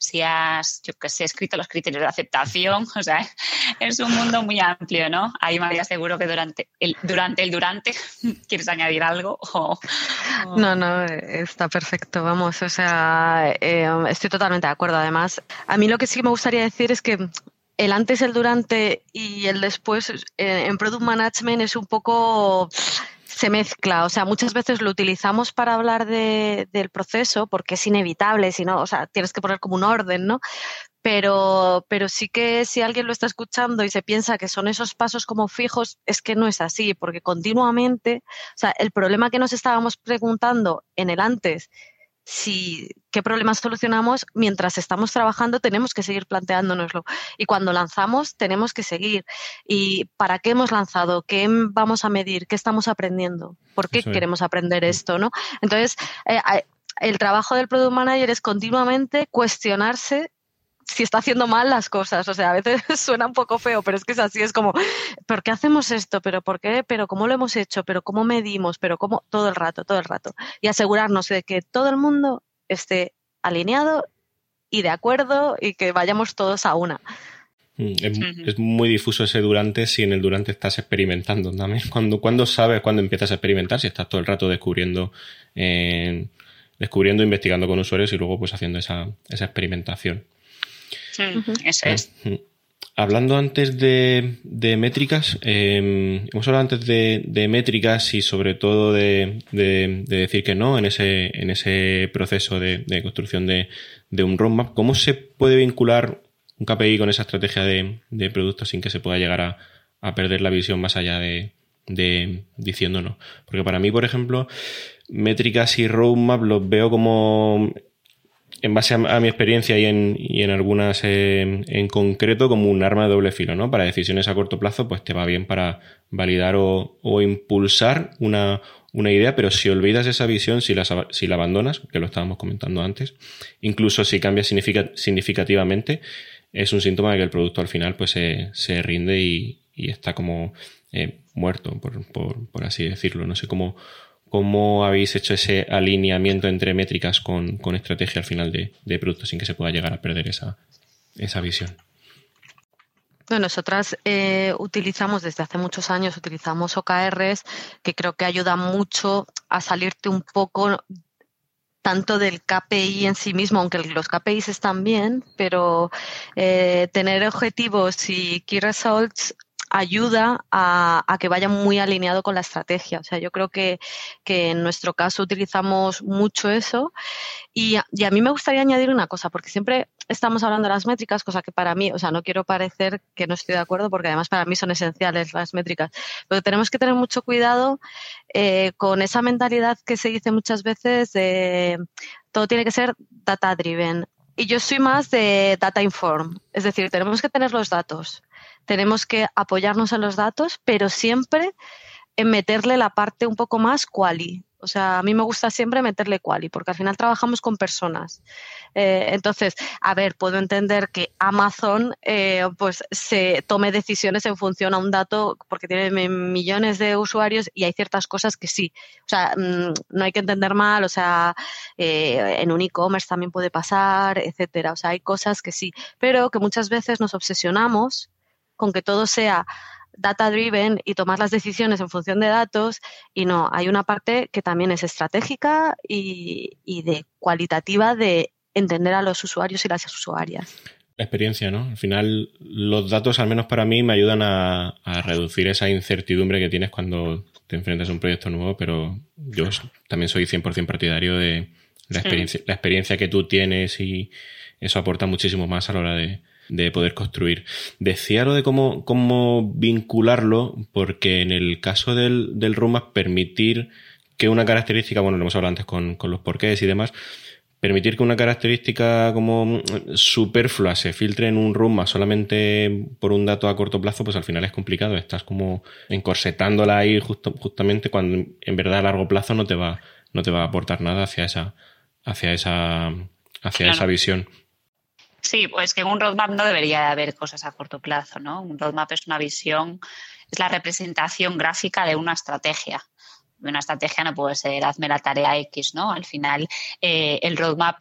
si has, yo que sé, escrito los criterios de aceptación, <laughs> o sea, es un mundo muy amplio, ¿no? Ahí María seguro que durante el durante, el durante <laughs> ¿quieres añadir algo? No, no, está perfecto, vamos, o sea, eh, estoy totalmente de acuerdo. Además, a mí lo que sí me gustaría decir es que el antes, el durante y el después eh, en Product Management es un poco se mezcla, o sea, muchas veces lo utilizamos para hablar de, del proceso porque es inevitable, si no, o sea, tienes que poner como un orden, ¿no? Pero, pero sí que si alguien lo está escuchando y se piensa que son esos pasos como fijos, es que no es así, porque continuamente, o sea, el problema que nos estábamos preguntando en el antes si qué problemas solucionamos mientras estamos trabajando tenemos que seguir planteándonoslo. Y cuando lanzamos tenemos que seguir. Y para qué hemos lanzado qué vamos a medir qué estamos aprendiendo por qué queremos aprender esto no entonces eh, el trabajo del product manager es continuamente cuestionarse si está haciendo mal las cosas. O sea, a veces <laughs> suena un poco feo, pero es que es así, es como, ¿por qué hacemos esto? ¿Pero por qué? ¿Pero cómo lo hemos hecho? ¿Pero cómo medimos? ¿Pero cómo? Todo el rato, todo el rato. Y asegurarnos de que todo el mundo esté alineado y de acuerdo y que vayamos todos a una. Mm, es, muy difuso ese durante si en el durante estás experimentando también. <laughs> Cuando, cuando sabes cuando empiezas a experimentar, si estás todo el rato descubriendo, eh, descubriendo, investigando con usuarios y luego pues haciendo esa, esa experimentación. Eso es. Hablando antes de, de métricas, em, hemos hablado antes de, de, métricas y sobre todo de, de, decir que no en ese, en ese proceso de, construcción de, un roadmap. ¿Cómo se puede vincular un KPI con esa estrategia de, de producto sin que se pueda llegar a, a perder la visión más allá de, de diciendo no? Porque para mí, por ejemplo, métricas y roadmap los veo como en base a, mi experiencia y en, y en algunas eh, en concreto como un arma de doble filo, ¿no? Para decisiones a corto plazo, pues te va bien para validar o, o impulsar una, una, idea, pero si olvidas esa visión, si la, si la abandonas, que lo estábamos comentando antes, incluso si cambia significativamente, es un síntoma de que el producto al final pues se, se rinde y, y, está como eh, muerto, por, por, por así decirlo. No sé cómo ¿Cómo habéis hecho ese alineamiento entre métricas con, estrategia al final de, de, producto sin que se pueda llegar a perder esa, esa visión? Bueno, nosotras eh, utilizamos desde hace muchos años, utilizamos OKRs que creo que ayudan mucho a salirte un poco tanto del KPI en sí mismo, aunque los KPIs están bien, pero eh, tener objetivos y key results ayuda a, que vaya muy alineado con la estrategia. O sea, yo creo que, en nuestro caso utilizamos mucho eso. Y, a mí me gustaría añadir una cosa, porque siempre estamos hablando de las métricas, cosa que para mí, o sea, no quiero parecer que no estoy de acuerdo, porque además para mí son esenciales las métricas, pero tenemos que tener mucho cuidado eh, con esa mentalidad que se dice muchas veces de todo tiene que ser data driven. Y yo soy más de data inform, es decir, tenemos que tener los datos, tenemos que apoyarnos en los datos, pero siempre en meterle la parte un poco más quali. O sea, a mí me gusta siempre meterle quali, porque al final trabajamos con personas. Eh, entonces, a ver, puedo entender que Amazon eh, pues se tome decisiones en función a un dato, porque tiene millones de usuarios y hay ciertas cosas que sí. O sea, mm, no hay que entender mal, o sea, eh, en un e-commerce también puede pasar, etcétera. O sea, hay cosas que sí, pero que muchas veces nos obsesionamos con que todo sea data driven y tomar las decisiones en función de datos y no, hay una parte que también es estratégica y, de cualitativa de entender a los usuarios y las usuarias. La experiencia, ¿no? Al final los datos, al menos para mí, me ayudan a, reducir esa incertidumbre que tienes cuando te enfrentas a un proyecto nuevo, pero yo también soy 100% partidario de la experiencia, la experiencia que tú tienes y eso aporta muchísimo más a la hora de, de poder construir. Decía lo de cómo, cómo vincularlo, porque en el caso del, del permitir que una característica, bueno, lo hemos hablado antes con, con los porqués y demás, permitir que una característica como superflua se filtre en un roadmap solamente por un dato a corto plazo, pues al final es complicado. Estás como encorsetándola ahí justo, justamente cuando en verdad a largo plazo no te va, no te va a aportar nada hacia esa, hacia esa, hacia esa visión. Sí, pues que en un roadmap no debería haber cosas a corto plazo, ¿no? Un roadmap es una visión, es la representación gráfica de una estrategia. Una estrategia no puede ser hazme la tarea X, ¿no? Al final, eh, el roadmap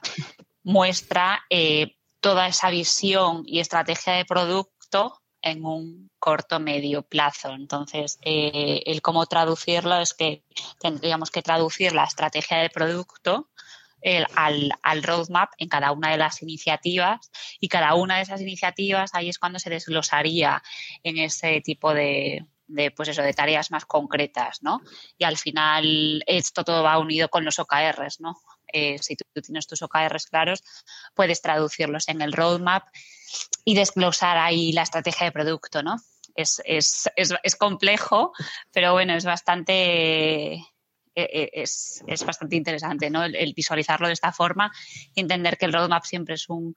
muestra eh, toda esa visión y estrategia de producto en un corto medio plazo. Entonces, eh, el cómo traducirlo es que tendríamos que traducir la estrategia de producto al, al, roadmap en cada una de las iniciativas y cada una de esas iniciativas ahí es cuando se desglosaría en ese tipo de, de, pues eso, de tareas más concretas, ¿no? Y al final esto todo va unido con los OKRs, ¿no? Eh, si tú, tienes tus OKRs claros, puedes traducirlos en el roadmap y desglosar ahí la estrategia de producto, ¿no? Es, es, es, es complejo, pero bueno, es bastante e, e, es, bastante interesante, ¿no? El, visualizarlo de esta forma y entender que el roadmap siempre es un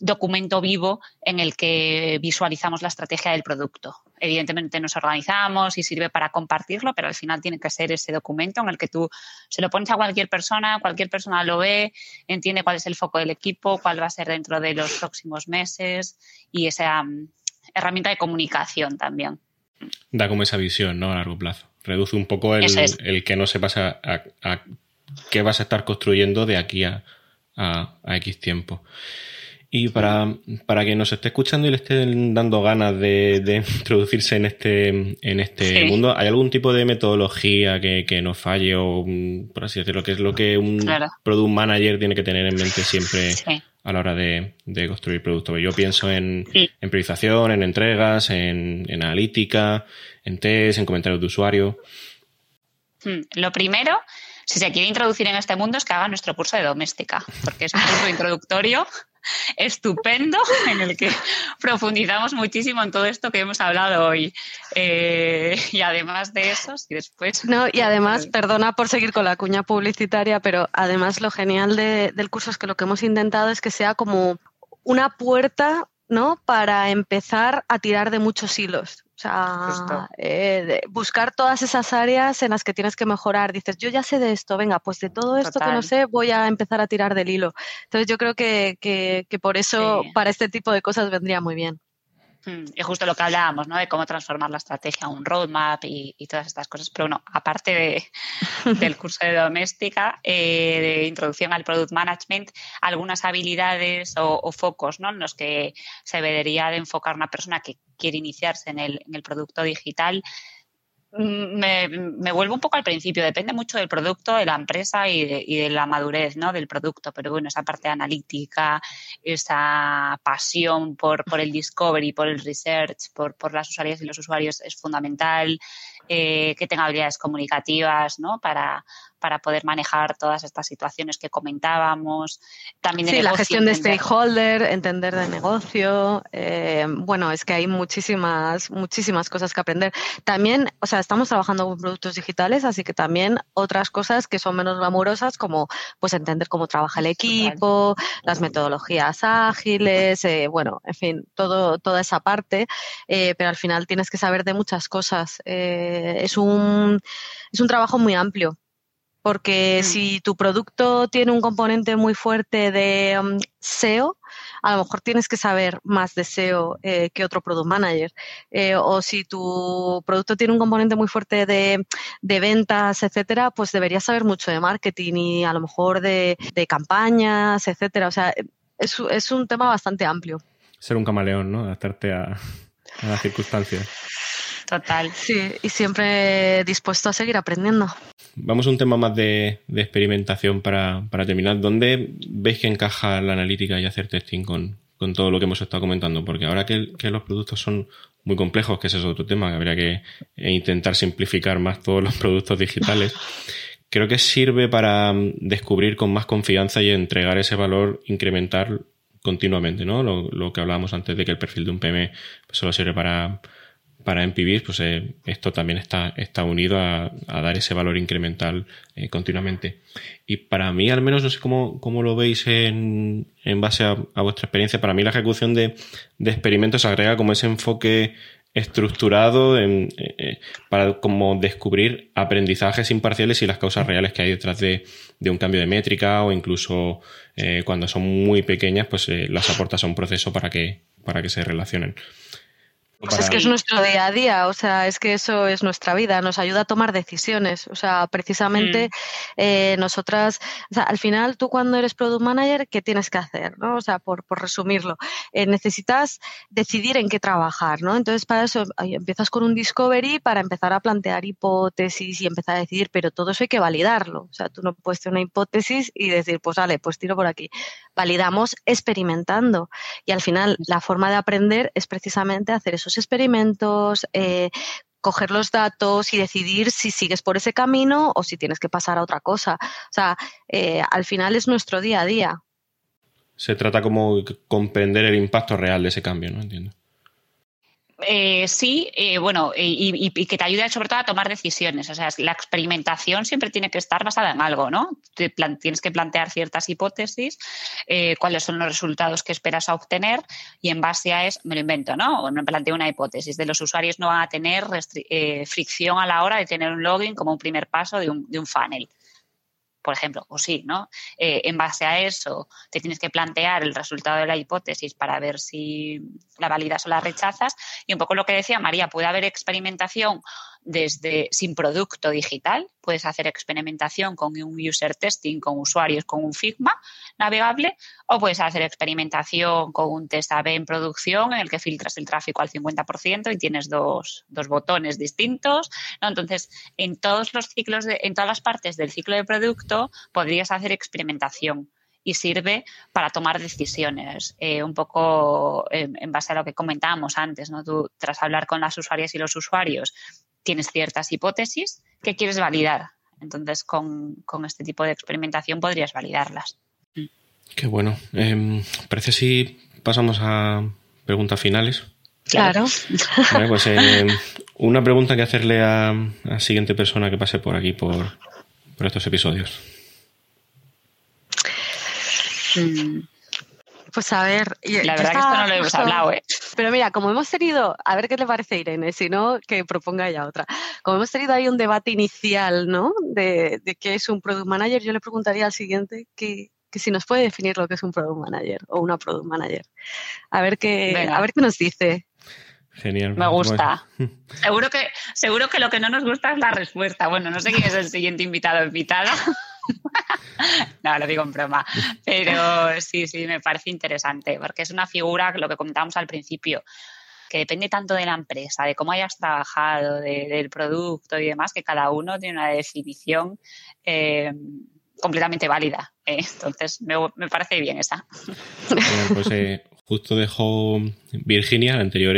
documento vivo en el que visualizamos la estrategia del producto. Evidentemente nos organizamos y sirve para compartirlo, pero al final tiene que ser ese documento en el que tú se lo pones a cualquier persona, cualquier persona lo ve, entiende cuál es el foco del equipo, cuál va a ser dentro de los próximos meses y esa mm, herramienta de comunicación también. Da como esa visión, ¿no? A largo plazo. Reduce un poco el, que no sepas a, a, qué vas a estar construyendo de aquí a, a, X tiempo. Y para, para que nos esté escuchando y le estén dando ganas de, <laughs> introducirse en este, en este mundo, ¿hay algún tipo de metodología que, que nos falle o, mm, por así decirlo, que es lo que un product manager tiene que tener en mente siempre a la hora de, construir productos? Yo pienso en, en priorización, en entregas, en, en analítica, en test, en comentarios de usuario. Hmm. Lo primero, si se quiere introducir en este mundo, es que haga nuestro curso de doméstica, porque es un curso <laughs> introductorio estupendo <laughs> en el que profundizamos muchísimo en todo esto que hemos hablado hoy. Eh, y además de eso, y después... No, y además, perdona por seguir con la cuña publicitaria, pero además lo genial del curso es que lo que hemos intentado es que sea como una puerta ¿no? Para empezar a tirar de muchos hilos. O sea, eh, buscar todas esas áreas en las que tienes que mejorar. Dices, yo ya sé de esto, venga, pues de todo esto que no sé voy a empezar a tirar del hilo. Entonces yo creo que, que, por eso para este tipo de cosas vendría muy bien. Mm, y justo lo que hablábamos, ¿no? De cómo transformar la estrategia a un roadmap y, todas estas cosas. Pero bueno, aparte de, <laughs> del curso de doméstica, eh, de introducción al product management, algunas habilidades o, focos, ¿no? En los que se debería de enfocar una persona que quiere iniciarse en el, en el producto digital me, me, vuelvo un poco al principio, depende mucho del producto, de la empresa y de, la madurez ¿no? del producto, pero bueno, esa parte analítica, esa pasión por, por el discovery, por el research, por, por las usuarias y los usuarios es fundamental, eh, que tenga habilidades comunicativas ¿no? para, para poder manejar todas estas situaciones que comentábamos. También sí, la gestión de stakeholder, entender de negocio. Eh, bueno, es que hay muchísimas, muchísimas cosas que aprender. También, o sea, estamos trabajando con productos digitales, así que también otras cosas que son menos glamurosas, como pues entender cómo trabaja el equipo, las metodologías ágiles, eh, bueno, en fin, todo, toda esa parte. Eh, pero al final tienes que saber de muchas cosas. Es un es un trabajo muy amplio porque mm. si tu producto tiene un componente muy fuerte de um, SEO, a lo mejor tienes que saber más de SEO eh, que otro product manager. Eh, o si tu producto tiene un componente muy fuerte de, ventas, etcétera, pues deberías saber mucho de marketing y a lo mejor de, campañas, etcétera. O sea, es, es, un tema bastante amplio. Ser un camaleón, ¿no? Adaptarte a las circunstancias. Total. Sí, y siempre dispuesto a seguir aprendiendo. Vamos a un tema más de, experimentación para, terminar. ¿Dónde veis que encaja la analítica y hacer testing con, todo lo que hemos estado comentando? Porque ahora que, los productos son muy complejos, que ese es otro tema, que habría que intentar simplificar más todos los <laughs> productos digitales, creo que sirve para descubrir con más confianza y entregar ese valor incremental continuamente, ¿no? Lo, que hablábamos antes de que el perfil de un PM solo sirve para para MPVs, pues eh, esto también está, está unido a, dar ese valor incremental eh, continuamente. Y para mí, al menos, no sé cómo, cómo lo veis en, en base a, vuestra experiencia, para mí la ejecución de, de experimentos agrega como ese enfoque estructurado eh, para como descubrir aprendizajes imparciales y las causas reales que hay detrás de, de un cambio de métrica o incluso cuando son muy pequeñas, pues las aportas a un proceso para que, para que se relacionen. Pues es que es nuestro día a día, o sea, es que eso es nuestra vida, nos ayuda a tomar decisiones. O sea, precisamente mm. eh, nosotras, o sea, al final tú cuando eres product manager, ¿qué tienes que hacer? ¿no? O sea, por, por resumirlo, eh, necesitas decidir en qué trabajar, ¿no? Entonces, para eso empiezas con un discovery para empezar a plantear hipótesis y empezar a decidir, pero todo eso hay que validarlo. O sea, tú no puedes tener una hipótesis y decir, pues vale, pues tiro por aquí. Validamos experimentando. Y al final, la forma de aprender es precisamente hacer eso experimentos, eh, coger los datos y decidir si sigues por ese camino o si tienes que pasar a otra cosa. O sea, eh, al final es nuestro día a día. Se trata como comprender el impacto real de ese cambio, ¿no? Entiendo. Eh, sí, eh, bueno, y, que te ayude sobre todo a tomar decisiones. O sea, la experimentación siempre tiene que estar basada en algo, ¿no? tienes que plantear ciertas hipótesis, eh, cuáles son los resultados que esperas obtener y en base a eso, me lo invento, ¿no? O me planteo una hipótesis de los usuarios no van a tener fricción a la hora de tener un login como un primer paso de un, de un funnel por ejemplo, o sí, ¿no? Eh, en base a eso, te tienes que plantear el resultado de la hipótesis para ver si la validas o la rechazas. Y un poco lo que decía María, puede haber experimentación desde sin producto digital. Puedes hacer experimentación con un user testing con usuarios con un Figma navegable o puedes hacer experimentación con un test AB en producción en el que filtras el tráfico al 50% y tienes dos, botones distintos. Entonces, en todos los ciclos, en todas las partes del ciclo de producto podrías hacer experimentación y sirve para tomar decisiones, eh, un poco en, base a lo que comentábamos antes, ¿no? Tú, tras hablar con las usuarias y los usuarios, tienes ciertas hipótesis que quieres validar. Entonces, con, este tipo de experimentación podrías validarlas. Qué bueno. Eh, parece si pasamos a preguntas finales. Claro. pues em, una pregunta que hacerle a, la siguiente persona que pase por aquí por, por estos episodios. Mm. Pues a ver. La verdad que esto no lo hemos hablado, ¿eh? Pero mira, como hemos tenido, a ver qué le parece Irene, si no, que proponga ella otra. Como hemos tenido ahí un debate inicial, ¿no? De, qué es un product manager, yo le preguntaría al siguiente que, si nos puede definir lo que es un product manager o una product manager. A ver qué, a ver qué nos dice. Genial. Me gusta. Seguro que, seguro que lo que no nos gusta es la respuesta. Bueno, no sé quién es el siguiente invitado o invitada. <laughs> <laughs> no, lo digo en broma. Pero sí, sí, me parece interesante, porque es una figura, lo que comentábamos al principio, que depende tanto de la empresa, de cómo hayas trabajado, del producto y demás, que cada uno tiene una definición eh, completamente válida. ¿eh? entonces, me, parece bien esa. pues eh, justo dejó Virginia, la anterior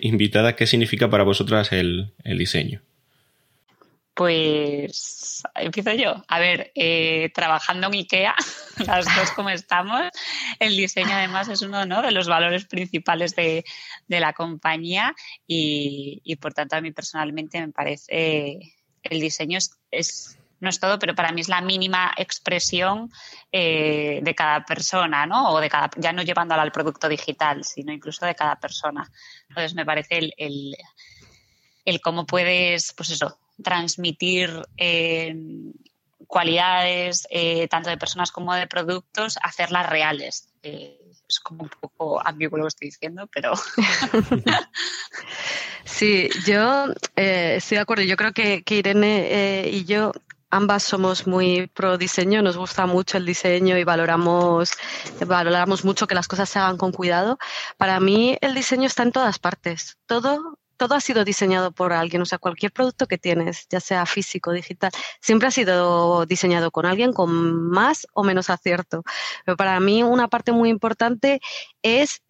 invitada, ¿qué significa para vosotras el diseño? Pues empiezo yo. A ver, eh, trabajando en IKEA, <laughs> las dos como estamos, el diseño además es uno de los valores principales de, la compañía y, por tanto a mí personalmente me parece el diseño es, no es todo, pero para mí es la mínima expresión eh, de cada persona, ¿no? O de cada, ya no llevándola al producto digital, sino incluso de cada persona. Entonces me parece el, el, el cómo puedes, pues eso, transmitir eh, cualidades eh, tanto de personas como de productos, hacerlas reales. Eh, es como un poco ambiguo lo que estoy diciendo, pero... <laughs> sí, yo estoy de acuerdo. Yo creo que, que Irene y yo ambas somos muy pro diseño, nos gusta mucho el diseño y valoramos, valoramos mucho que las cosas se hagan con cuidado. Para mí el diseño está en todas partes. Todo todo ha sido diseñado por alguien, o sea, cualquier producto que tienes, ya sea físico, digital, siempre ha sido diseñado con alguien con más o menos acierto. Pero para mí una parte muy importante es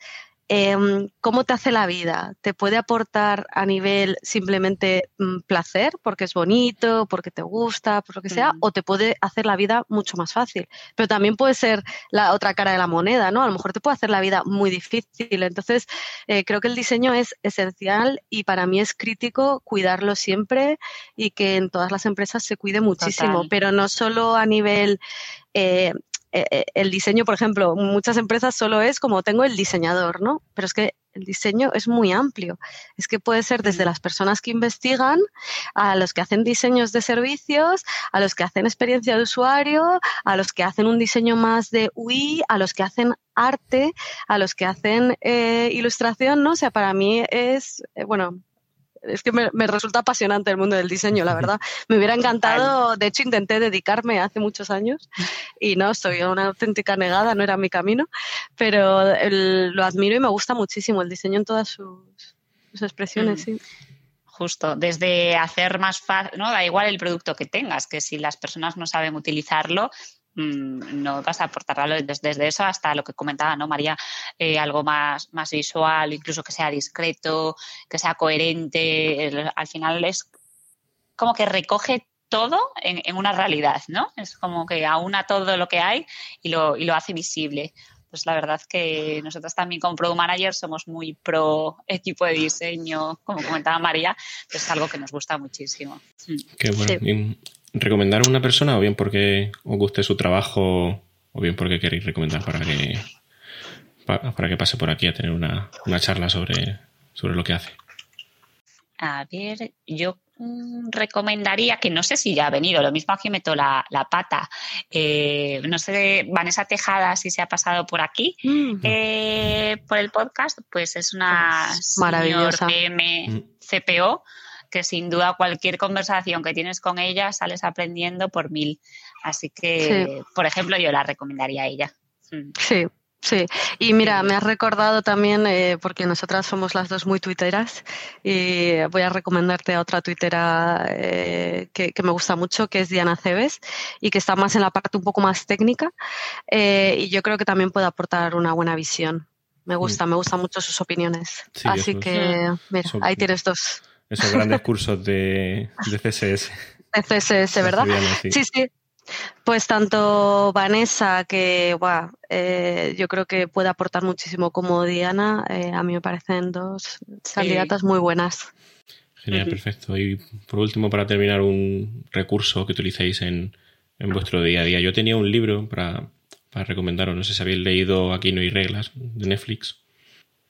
Em, cómo te hace la vida. Te puede aportar a nivel simplemente mm, placer, porque es bonito, porque te gusta, por lo que sea, o te puede hacer la vida mucho más fácil. Pero también puede ser la otra cara de la moneda, ¿no? A lo mejor te puede hacer la vida muy difícil. Entonces, eh, creo que el diseño es esencial y para mí es crítico cuidarlo siempre y que en todas las empresas se cuide muchísimo, pero no solo a nivel eh, eh, eh, el diseño, por ejemplo, muchas empresas solo es como tengo el diseñador, ¿no? Pero es que el diseño es muy amplio. Es que puede ser desde las personas que investigan, a los que hacen diseños de servicios, a los que hacen experiencia de usuario, a los que hacen un diseño más de UI, a los que hacen arte, a los que hacen eh, ilustración, ¿no? O sea, para mí es, bueno, es que me, resulta apasionante el mundo del diseño, la verdad. <laughs> Me hubiera encantado, de hecho intenté dedicarme hace muchos años y no, soy una auténtica negada, no era mi camino, pero lo admiro y me gusta muchísimo el diseño en todas sus, expresiones, mm. sí justo, desde hacer más fácil, no da igual el producto que tengas, que si las personas no saben utilizarlo, no vas a aportarlo desde, eso hasta lo que comentaba, ¿no, María? Eh, algo más, más visual, incluso que sea discreto, que sea coherente. al final es como que recoge todo en, una realidad, ¿no? Es como que aúna todo lo que hay y lo, y lo hace visible. Pues la verdad que nosotros también como Product Manager somos muy pro equipo de diseño, como comentaba María, es algo que nos gusta muchísimo. Qué bueno recomendar a una persona o bien porque os guste su trabajo o bien porque queréis recomendar para que para, que pase por aquí a tener una, charla sobre, sobre lo que hace? A ver, yo mm, recomendaría que no sé si ya ha venido, lo mismo aquí meto la, la pata. Eh, no sé, Vanessa Tejada, si se ha pasado por aquí mm. eh, por el podcast, pues es una maravillosa PM CPO que sin duda cualquier conversación que tienes con ella sales aprendiendo por mil. Así que, por ejemplo, yo la recomendaría a ella. Mm. Sí, Sí, y mira, me has recordado también, eh, porque nosotras somos las dos muy tuiteras, y voy a recomendarte a otra tuitera eh, que, me gusta mucho, que es Diana Cebes, y que está más en la parte un poco más técnica, eh, y yo creo que también puede aportar una buena visión. Me gusta, me gustan mucho sus opiniones. Así que, mira, ahí tienes dos. Esos grandes cursos de, de CSS. De CSS, ¿verdad? sí, sí. Pues tanto Vanessa, que eh, yo creo que puede aportar muchísimo como Diana, eh, a mí me parecen dos candidatas muy buenas. Genial, perfecto. Y por último, para terminar, un recurso que utilicéis en, vuestro día a día. Yo tenía un libro para, para recomendaros, no sé si habéis leído Aquí no hay reglas de Netflix.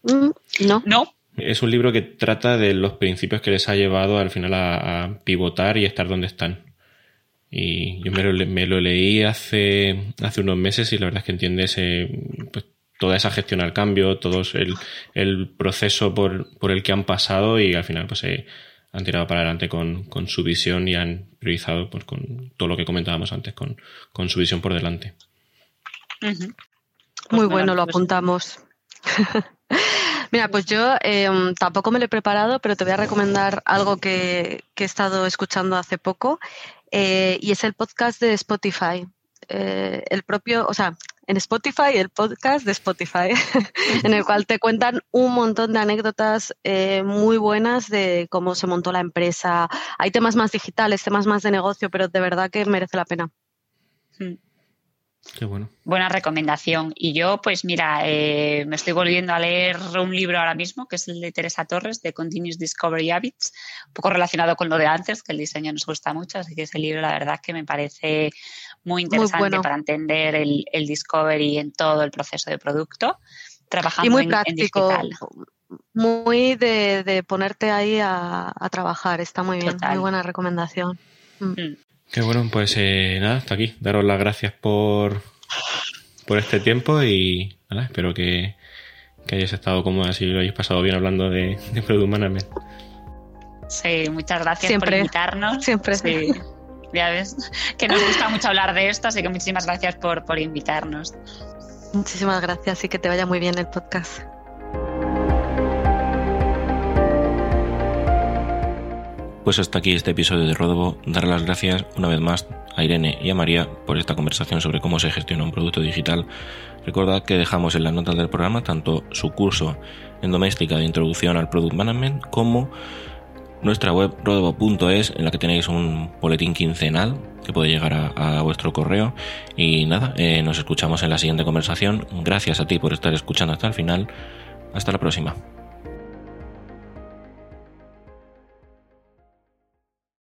Mm, no. No. Es un libro que trata de los principios que les ha llevado al final a pivotar y estar donde están. Y yo me lo, me lo leí hace, hace unos meses y la verdad es que entiendes pues, toda esa gestión al cambio, todo el, el proceso por, por, el que han pasado y al final pues eh, han tirado para adelante con, con, su visión y han priorizado pues, con todo lo que comentábamos antes, con, con su visión por delante. Muy pues bueno, lo apuntamos. Mira, pues yo em, tampoco me lo he preparado, pero te voy a recomendar algo que, he estado escuchando hace poco eh, y es el podcast de Spotify. Eh, el propio, o sea, en Spotify, el podcast de Spotify, <laughs> en el cual te cuentan un montón de anécdotas eh, muy buenas de cómo se montó la empresa. Hay temas más digitales, temas más de negocio, pero de verdad que merece la pena. Hmm. Qué bueno. Buena recomendación. Y yo, pues mira, eh, me estoy volviendo a leer un libro ahora mismo, que es el de Teresa Torres, de Continuous Discovery Habits, un poco relacionado con lo de antes, que el diseño nos gusta mucho, así que ese libro la verdad que me parece muy interesante para entender el, Discovery en todo el proceso de producto, trabajando y muy en, práctico. muy de, ponerte ahí a, trabajar, está muy bien, muy buena recomendación. Mm. Qué bueno, pues eh, nada, hasta aquí. Daros las gracias por, por este tiempo y nada, espero que, que hayáis estado cómodas y lo hayáis pasado bien hablando de, de Product Management. Sí, muchas gracias por invitarnos. Siempre. Sí, ya ves, que nos gusta mucho hablar de esto, así que muchísimas gracias por, por invitarnos. Muchísimas gracias y que te vaya muy bien el podcast. Pues hasta aquí este episodio de Rodobo. Dar las gracias una vez más a Irene y a María por esta conversación sobre cómo se gestiona un producto digital. Recordad que dejamos en las notas del programa tanto su curso en doméstica de introducción al product management como nuestra web rodobo.es en la que tenéis un boletín quincenal que puede llegar a, vuestro correo. Y nada, eh, nos escuchamos en la siguiente conversación. Gracias a ti por estar escuchando hasta el final. Hasta la próxima.